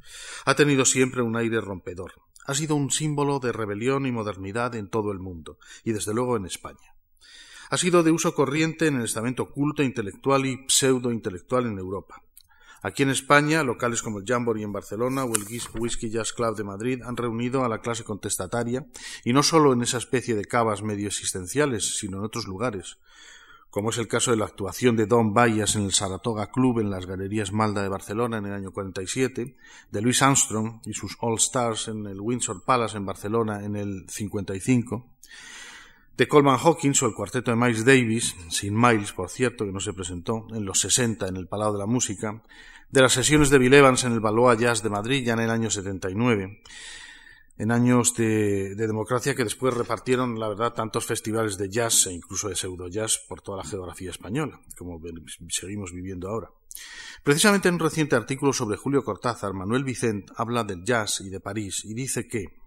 ha tenido siempre un aire rompedor. Ha sido un símbolo de rebelión y modernidad en todo el mundo, y desde luego en España. Ha sido de uso corriente en el estamento culto intelectual y pseudo intelectual en Europa. Aquí en España, locales como el Jamboree en Barcelona o el Whisky Jazz Club de Madrid han reunido a la clase contestataria, y no solo en esa especie de cavas medio existenciales, sino en otros lugares, como es el caso de la actuación de Don Bayas en el Saratoga Club en las Galerías Malda de Barcelona en el año 47, de Louis Armstrong y sus All Stars en el Windsor Palace en Barcelona en el 55, de Coleman Hawkins o el cuarteto de Miles Davis, sin Miles, por cierto, que no se presentó, en los 60 en el Palau de la Música, de las sesiones de Bill Evans en el Balboa Jazz de Madrid ya en el año 79, en años de, democracia que después repartieron, la verdad, tantos festivales de jazz e incluso de pseudo jazz por toda la geografía española, como seguimos viviendo ahora. Precisamente en un reciente artículo sobre Julio Cortázar, Manuel Vicent habla del jazz y de París y dice que,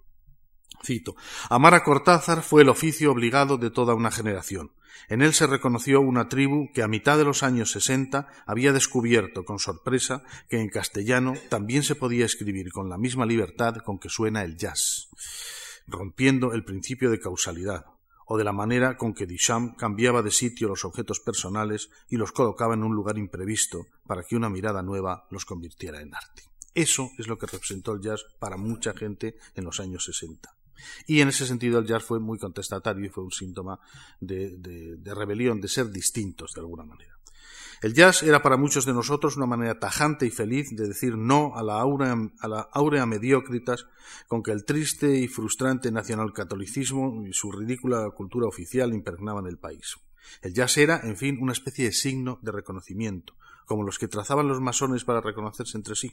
cito, amar a Cortázar fue el oficio obligado de toda una generación. En él se reconoció una tribu que a mitad de los años sesenta había descubierto con sorpresa que en castellano también se podía escribir con la misma libertad con que suena el jazz, rompiendo el principio de causalidad, o de la manera con que Duchamp cambiaba de sitio los objetos personales y los colocaba en un lugar imprevisto para que una mirada nueva los convirtiera en arte. Eso es lo que representó el jazz para mucha gente en los años sesenta. Y en ese sentido el jazz fue muy contestatario y fue un síntoma de, rebelión, de ser distintos de alguna manera. El jazz era para muchos de nosotros una manera tajante y feliz de decir no a la, áurea, a la mediocritas con que el triste y frustrante nacionalcatolicismo y su ridícula cultura oficial impregnaban el país. El jazz era, en fin, una especie de signo de reconocimiento, como los que trazaban los masones para reconocerse entre sí.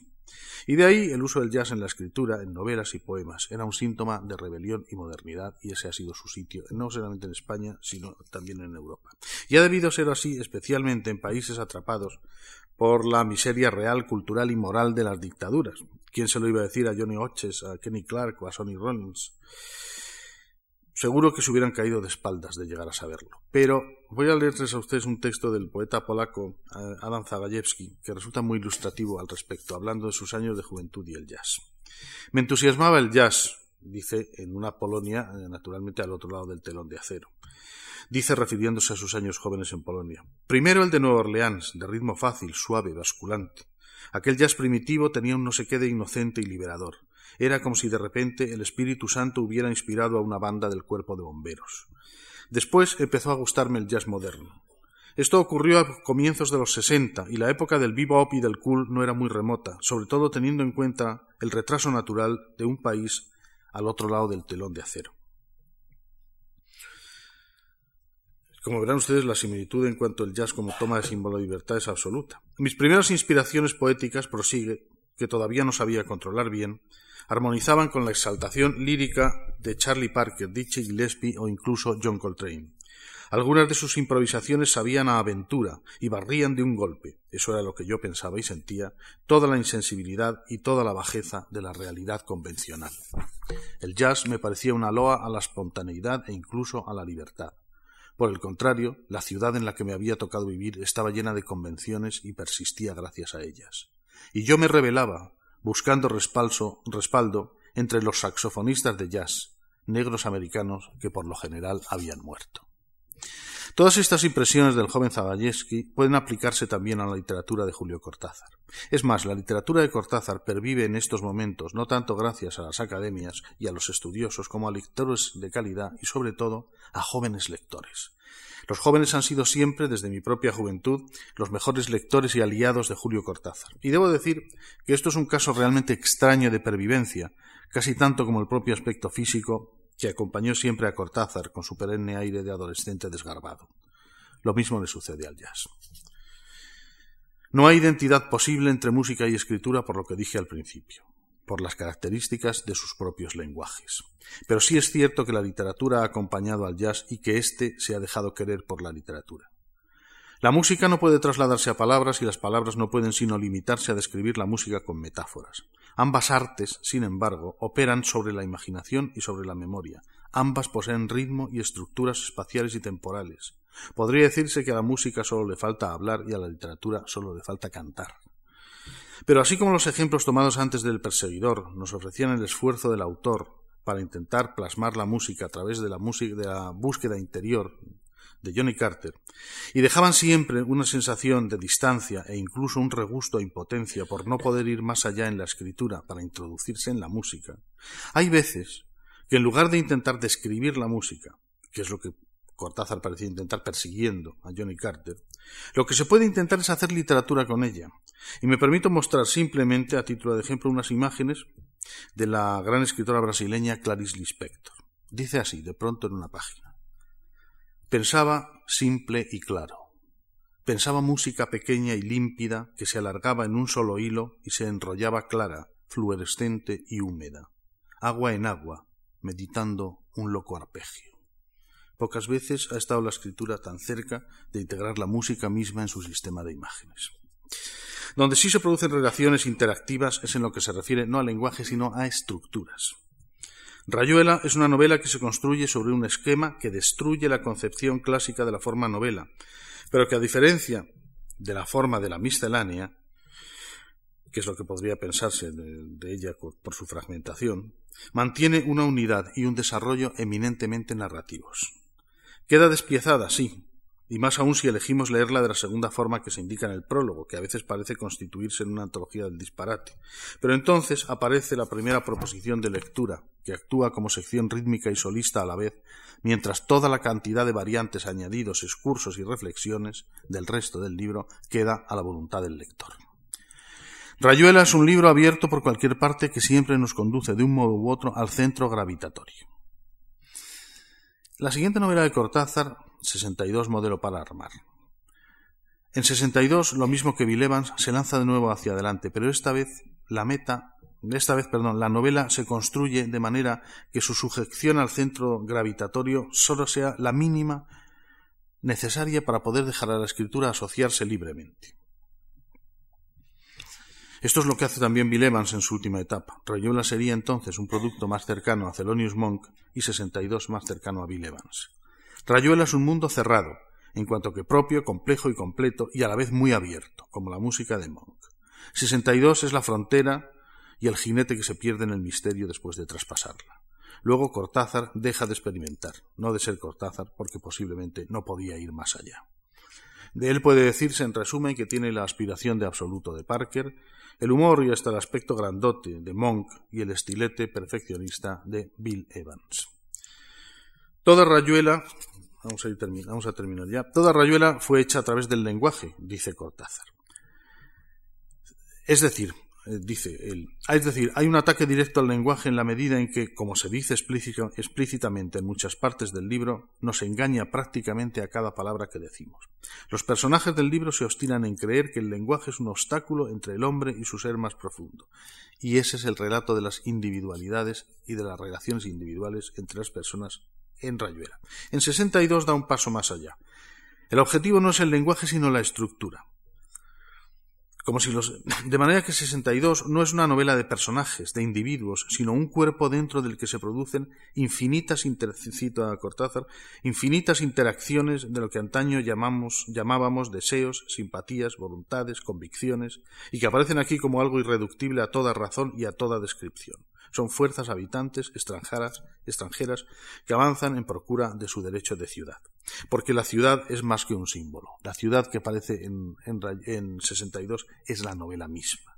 Y de ahí el uso del jazz en la escritura, en novelas y poemas. Era un síntoma de rebelión y modernidad, y ese ha sido su sitio, no solamente en España, sino también en Europa. Y ha debido ser así, especialmente en países atrapados por la miseria real, cultural y moral de las dictaduras. ¿Quién se lo iba a decir a Johnny Hodges, a Kenny Clark o a Sonny Rollins? Seguro que se hubieran caído de espaldas de llegar a saberlo. Pero voy a leerles a ustedes un texto del poeta polaco eh, Adam Zagajewski, que resulta muy ilustrativo al respecto, hablando de sus años de juventud y el jazz. Me entusiasmaba el jazz, dice, en una Polonia, eh, naturalmente al otro lado del telón de acero. Dice refiriéndose a sus años jóvenes en Polonia. Primero el de Nueva Orleans, de ritmo fácil, suave, basculante. Aquel jazz primitivo tenía un no sé qué de inocente y liberador. Era como si de repente el Espíritu Santo hubiera inspirado a una banda del cuerpo de bomberos. Después empezó a gustarme el jazz moderno. Esto ocurrió a comienzos de los sesenta y la época del bebop y del cool no era muy remota, sobre todo teniendo en cuenta el retraso natural de un país al otro lado del telón de acero. Como verán ustedes, la similitud en cuanto al jazz como toma de símbolo de libertad es absoluta. Mis primeras inspiraciones poéticas, prosigue, que todavía no sabía controlar bien, armonizaban con la exaltación lírica de Charlie Parker, Dizzy Gillespie o incluso John Coltrane. Algunas de sus improvisaciones sabían a aventura y barrían de un golpe, eso era lo que yo pensaba y sentía, toda la insensibilidad y toda la bajeza de la realidad convencional. El jazz me parecía una loa a la espontaneidad e incluso a la libertad. Por el contrario, la ciudad en la que me había tocado vivir estaba llena de convenciones y persistía gracias a ellas. Y yo me rebelaba, buscando respaldo entre los saxofonistas de jazz, negros americanos que por lo general habían muerto. Todas estas impresiones del joven Zabayevsky pueden aplicarse también a la literatura de Julio Cortázar. Es más, la literatura de Cortázar pervive en estos momentos no tanto gracias a las academias y a los estudiosos como a lectores de calidad y sobre todo a jóvenes lectores. Los jóvenes han sido siempre, desde mi propia juventud, los mejores lectores y aliados de Julio Cortázar. Y debo decir que esto es un caso realmente extraño de pervivencia, casi tanto como el propio aspecto físico que acompañó siempre a Cortázar con su perenne aire de adolescente desgarbado. Lo mismo le sucede al jazz. No hay identidad posible entre música y escritura por lo que dije al principio, por las características de sus propios lenguajes. Pero sí es cierto que la literatura ha acompañado al jazz y que éste se ha dejado querer por la literatura. La música no puede trasladarse a palabras y las palabras no pueden sino limitarse a describir la música con metáforas. Ambas artes, sin embargo, operan sobre la imaginación y sobre la memoria. Ambas poseen ritmo y estructuras espaciales y temporales. Podría decirse que a la música solo le falta hablar y a la literatura solo le falta cantar. Pero así como los ejemplos tomados antes del perseguidor nos ofrecían el esfuerzo del autor para intentar plasmar la música a través de la, música, de la búsqueda interior de Johnny Carter, y dejaban siempre una sensación de distancia e incluso un regusto a impotencia por no poder ir más allá en la escritura para introducirse en la música, hay veces que en lugar de intentar describir la música, que es lo que Cortázar parecía intentar persiguiendo a Johnny Carter, lo que se puede intentar es hacer literatura con ella. Y me permito mostrar simplemente, a título de ejemplo, unas imágenes de la gran escritora brasileña Clarice Lispector. Dice así, de pronto en una página. Pensaba simple y claro. Pensaba música pequeña y límpida que se alargaba en un solo hilo y se enrollaba clara, fluorescente y húmeda. Agua en agua, meditando un loco arpegio. Pocas veces ha estado la escritura tan cerca de integrar la música misma en su sistema de imágenes. Donde sí se producen relaciones interactivas es en lo que se refiere no a lenguaje sino a estructuras. Rayuela es una novela que se construye sobre un esquema que destruye la concepción clásica de la forma novela, pero que a diferencia de la forma de la miscelánea, que es lo que podría pensarse de, ella por su fragmentación, mantiene una unidad y un desarrollo eminentemente narrativos. Queda despiezada, sí, y más aún si elegimos leerla de la segunda forma que se indica en el prólogo, que a veces parece constituirse en una antología del disparate. Pero entonces aparece la primera proposición de lectura, que actúa como sección rítmica y solista a la vez, mientras toda la cantidad de variantes, añadidos, excursos y reflexiones del resto del libro queda a la voluntad del lector. Rayuela es un libro abierto por cualquier parte que siempre nos conduce de un modo u otro al centro gravitatorio. La siguiente novela de Cortázar 62 modelo para armar. En 62, lo mismo que Bill Evans, se lanza de nuevo hacia adelante, pero esta vez la meta, esta vez, perdón, la novela se construye de manera que su sujeción al centro gravitatorio solo sea la mínima necesaria para poder dejar a la escritura asociarse libremente. Esto es lo que hace también Bill Evans en su última etapa. Rayuela sería entonces un producto más cercano a Thelonious Monk y 62 más cercano a Bill Evans. Rayuela es un mundo cerrado, en cuanto que propio, complejo y completo, y a la vez muy abierto, como la música de Monk. 62 es la frontera y el jinete que se pierde en el misterio después de traspasarla. Luego Cortázar deja de experimentar, no de ser Cortázar, porque posiblemente no podía ir más allá. De él puede decirse, en resumen, que tiene la aspiración de absoluto de Parker, el humor y hasta el aspecto grandote de Monk y el estilete perfeccionista de Bill Evans. Toda rayuela Vamos a, terminar ya. Toda rayuela fue hecha a través del lenguaje, dice Cortázar. Es decir, dice él, es decir, hay un ataque directo al lenguaje en la medida en que, como se dice explícitamente en muchas partes del libro, nos engaña prácticamente a cada palabra que decimos. Los personajes del libro se obstinan en creer que el lenguaje es un obstáculo entre el hombre y su ser más profundo. Y ese es el relato de las individualidades y de las relaciones individuales entre las personas en Rayuela. En 62 da un paso más allá. El objetivo no es el lenguaje, sino la estructura. Como si los... De manera que 62 no es una novela de personajes, de individuos, sino un cuerpo dentro del que se producen infinitas, a Cortázar, infinitas interacciones de lo que antaño llamamos, llamábamos deseos, simpatías, voluntades, convicciones, y que aparecen aquí como algo irreductible a toda razón y a toda descripción. Son fuerzas habitantes extranjeras, extranjeras que avanzan en procura de su derecho de ciudad. Porque la ciudad es más que un símbolo. La ciudad que aparece en, en, en 62 es la novela misma.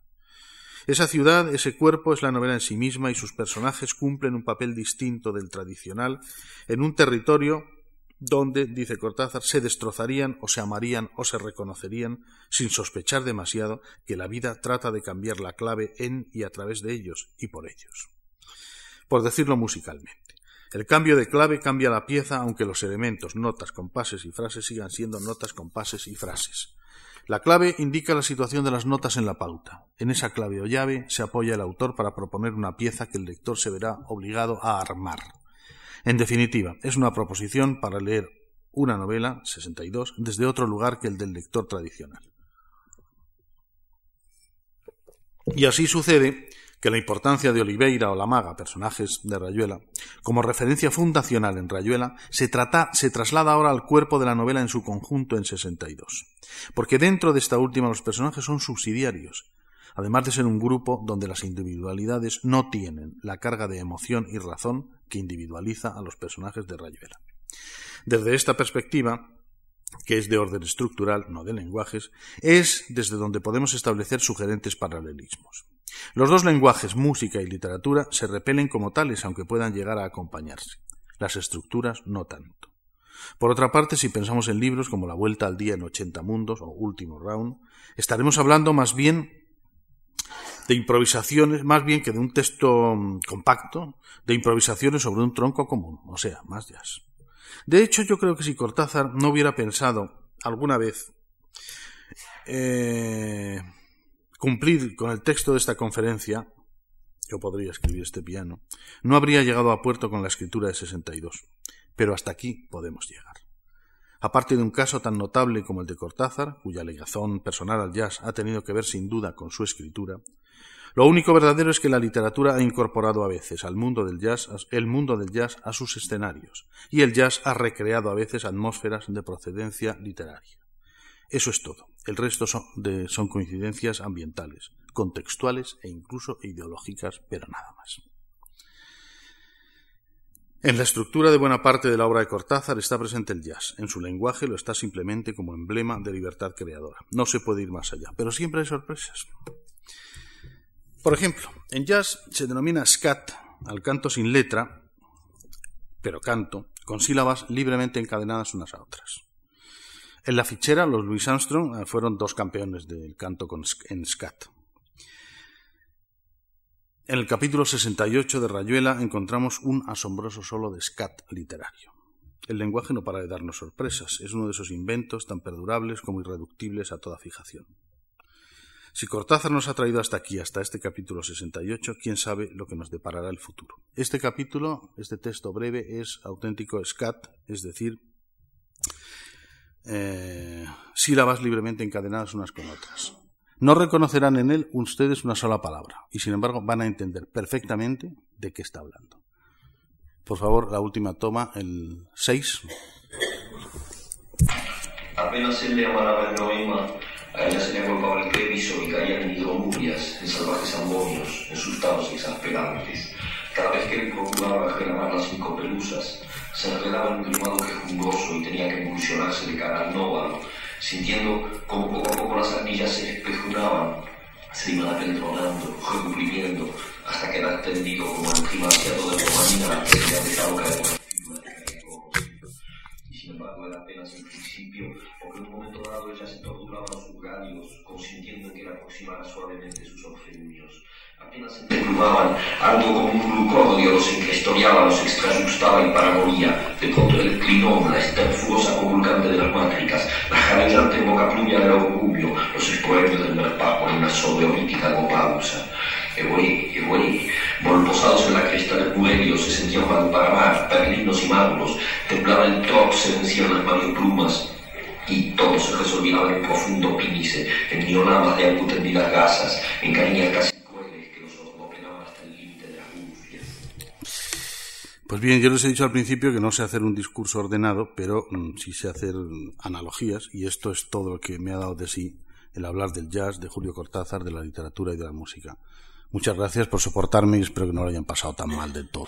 Esa ciudad, ese cuerpo es la novela en sí misma y sus personajes cumplen un papel distinto del tradicional en un territorio donde, dice Cortázar, se destrozarían o se amarían o se reconocerían sin sospechar demasiado que la vida trata de cambiar la clave en y a través de ellos y por ellos. Por decirlo musicalmente. El cambio de clave cambia la pieza aunque los elementos, notas, compases y frases sigan siendo notas, compases y frases. La clave indica la situación de las notas en la pauta. En esa clave o llave se apoya el autor para proponer una pieza que el lector se verá obligado a armar. En definitiva, es una proposición para leer una novela, 62, desde otro lugar que el del lector tradicional. Y así sucede que la importancia de Oliveira o la maga, personajes de Rayuela, como referencia fundacional en Rayuela, se, trata, se traslada ahora al cuerpo de la novela en su conjunto en 62. Porque dentro de esta última los personajes son subsidiarios, además de ser un grupo donde las individualidades no tienen la carga de emoción y razón que individualiza a los personajes de Rayuela. Desde esta perspectiva, que es de orden estructural, no de lenguajes, es desde donde podemos establecer sugerentes paralelismos. Los dos lenguajes, música y literatura, se repelen como tales, aunque puedan llegar a acompañarse. Las estructuras no tanto. Por otra parte, si pensamos en libros como La Vuelta al Día en 80 Mundos o Último Round, estaremos hablando más bien de improvisaciones, más bien que de un texto mm, compacto, de improvisaciones sobre un tronco común, o sea, más jazz. De hecho, yo creo que si Cortázar no hubiera pensado alguna vez eh, cumplir con el texto de esta conferencia, yo podría escribir este piano, no habría llegado a puerto con la escritura de 62. Pero hasta aquí podemos llegar. Aparte de un caso tan notable como el de Cortázar, cuya legazón personal al jazz ha tenido que ver sin duda con su escritura, lo único verdadero es que la literatura ha incorporado a veces al mundo del jazz, el mundo del jazz a sus escenarios, y el jazz ha recreado a veces atmósferas de procedencia literaria. Eso es todo. El resto son coincidencias ambientales, contextuales e incluso ideológicas, pero nada más. En la estructura de buena parte de la obra de Cortázar está presente el jazz. En su lenguaje lo está simplemente como emblema de libertad creadora. No se puede ir más allá, pero siempre hay sorpresas. Por ejemplo, en jazz se denomina scat al canto sin letra, pero canto, con sílabas libremente encadenadas unas a otras. En la fichera, los Louis Armstrong eh, fueron dos campeones del canto en scat. En el capítulo 68 de Rayuela encontramos un asombroso solo de scat literario. El lenguaje no para de darnos sorpresas, es uno de esos inventos tan perdurables como irreductibles a toda fijación. Si Cortázar nos ha traído hasta aquí, hasta este capítulo 68, quién sabe lo que nos deparará el futuro. Este capítulo, este texto breve, es auténtico scat, es decir, eh, sílabas libremente encadenadas unas con otras. No reconocerán en él ustedes una sola palabra, y sin embargo van a entender perfectamente de qué está hablando. Por favor, la última toma, el 6. Apenas él le amaraba el a ella se le agolpaba el creviso y caían en hidromurias, en salvajes ambonios, en estados exasperantes. Cada vez que él procuraba reclamar las cinco pelusas, se enredaba en un grimado quejumbroso y tenía que emulsionarse de cara al nóvalo, sintiendo como poco a poco las anillas se espejunaban, se iban apentronando, recuprimiendo, hasta quedar tendido como el primaciado de dopamina que se había caer sin embargo era apenas el principio, porque en un momento dado ella se torturaban sus radios, consintiendo que él aproximara suavemente sus orfeunios. Apenas se emplumaban, algo como un glucódio los encrestoriaba, los extrajustaba y paragonía. De pronto el clinón, la esterfuosa convulcante de las mátricas, la jamellante boca plumia del orgullo, los espoemios del merpajo en una sobreolítica copausa. E voi, e voi, Volposados en la cresta del Buelio se sentían Valparamar, perlinos y magnos, temblaba el trop, se vencían las marioplumas, y todo se resolvía en profundo pínice, en neonamas de algo tendidas gasas, en cariñas casi Pues bien, yo les he dicho al principio que no sé hacer un discurso ordenado, pero mm, sí sé hacer analogías, y esto es todo lo que me ha dado de sí el hablar del jazz, de Julio Cortázar, de la literatura y de la música. Muchas gracias por soportarme y espero que no lo hayan pasado tan mal del todo.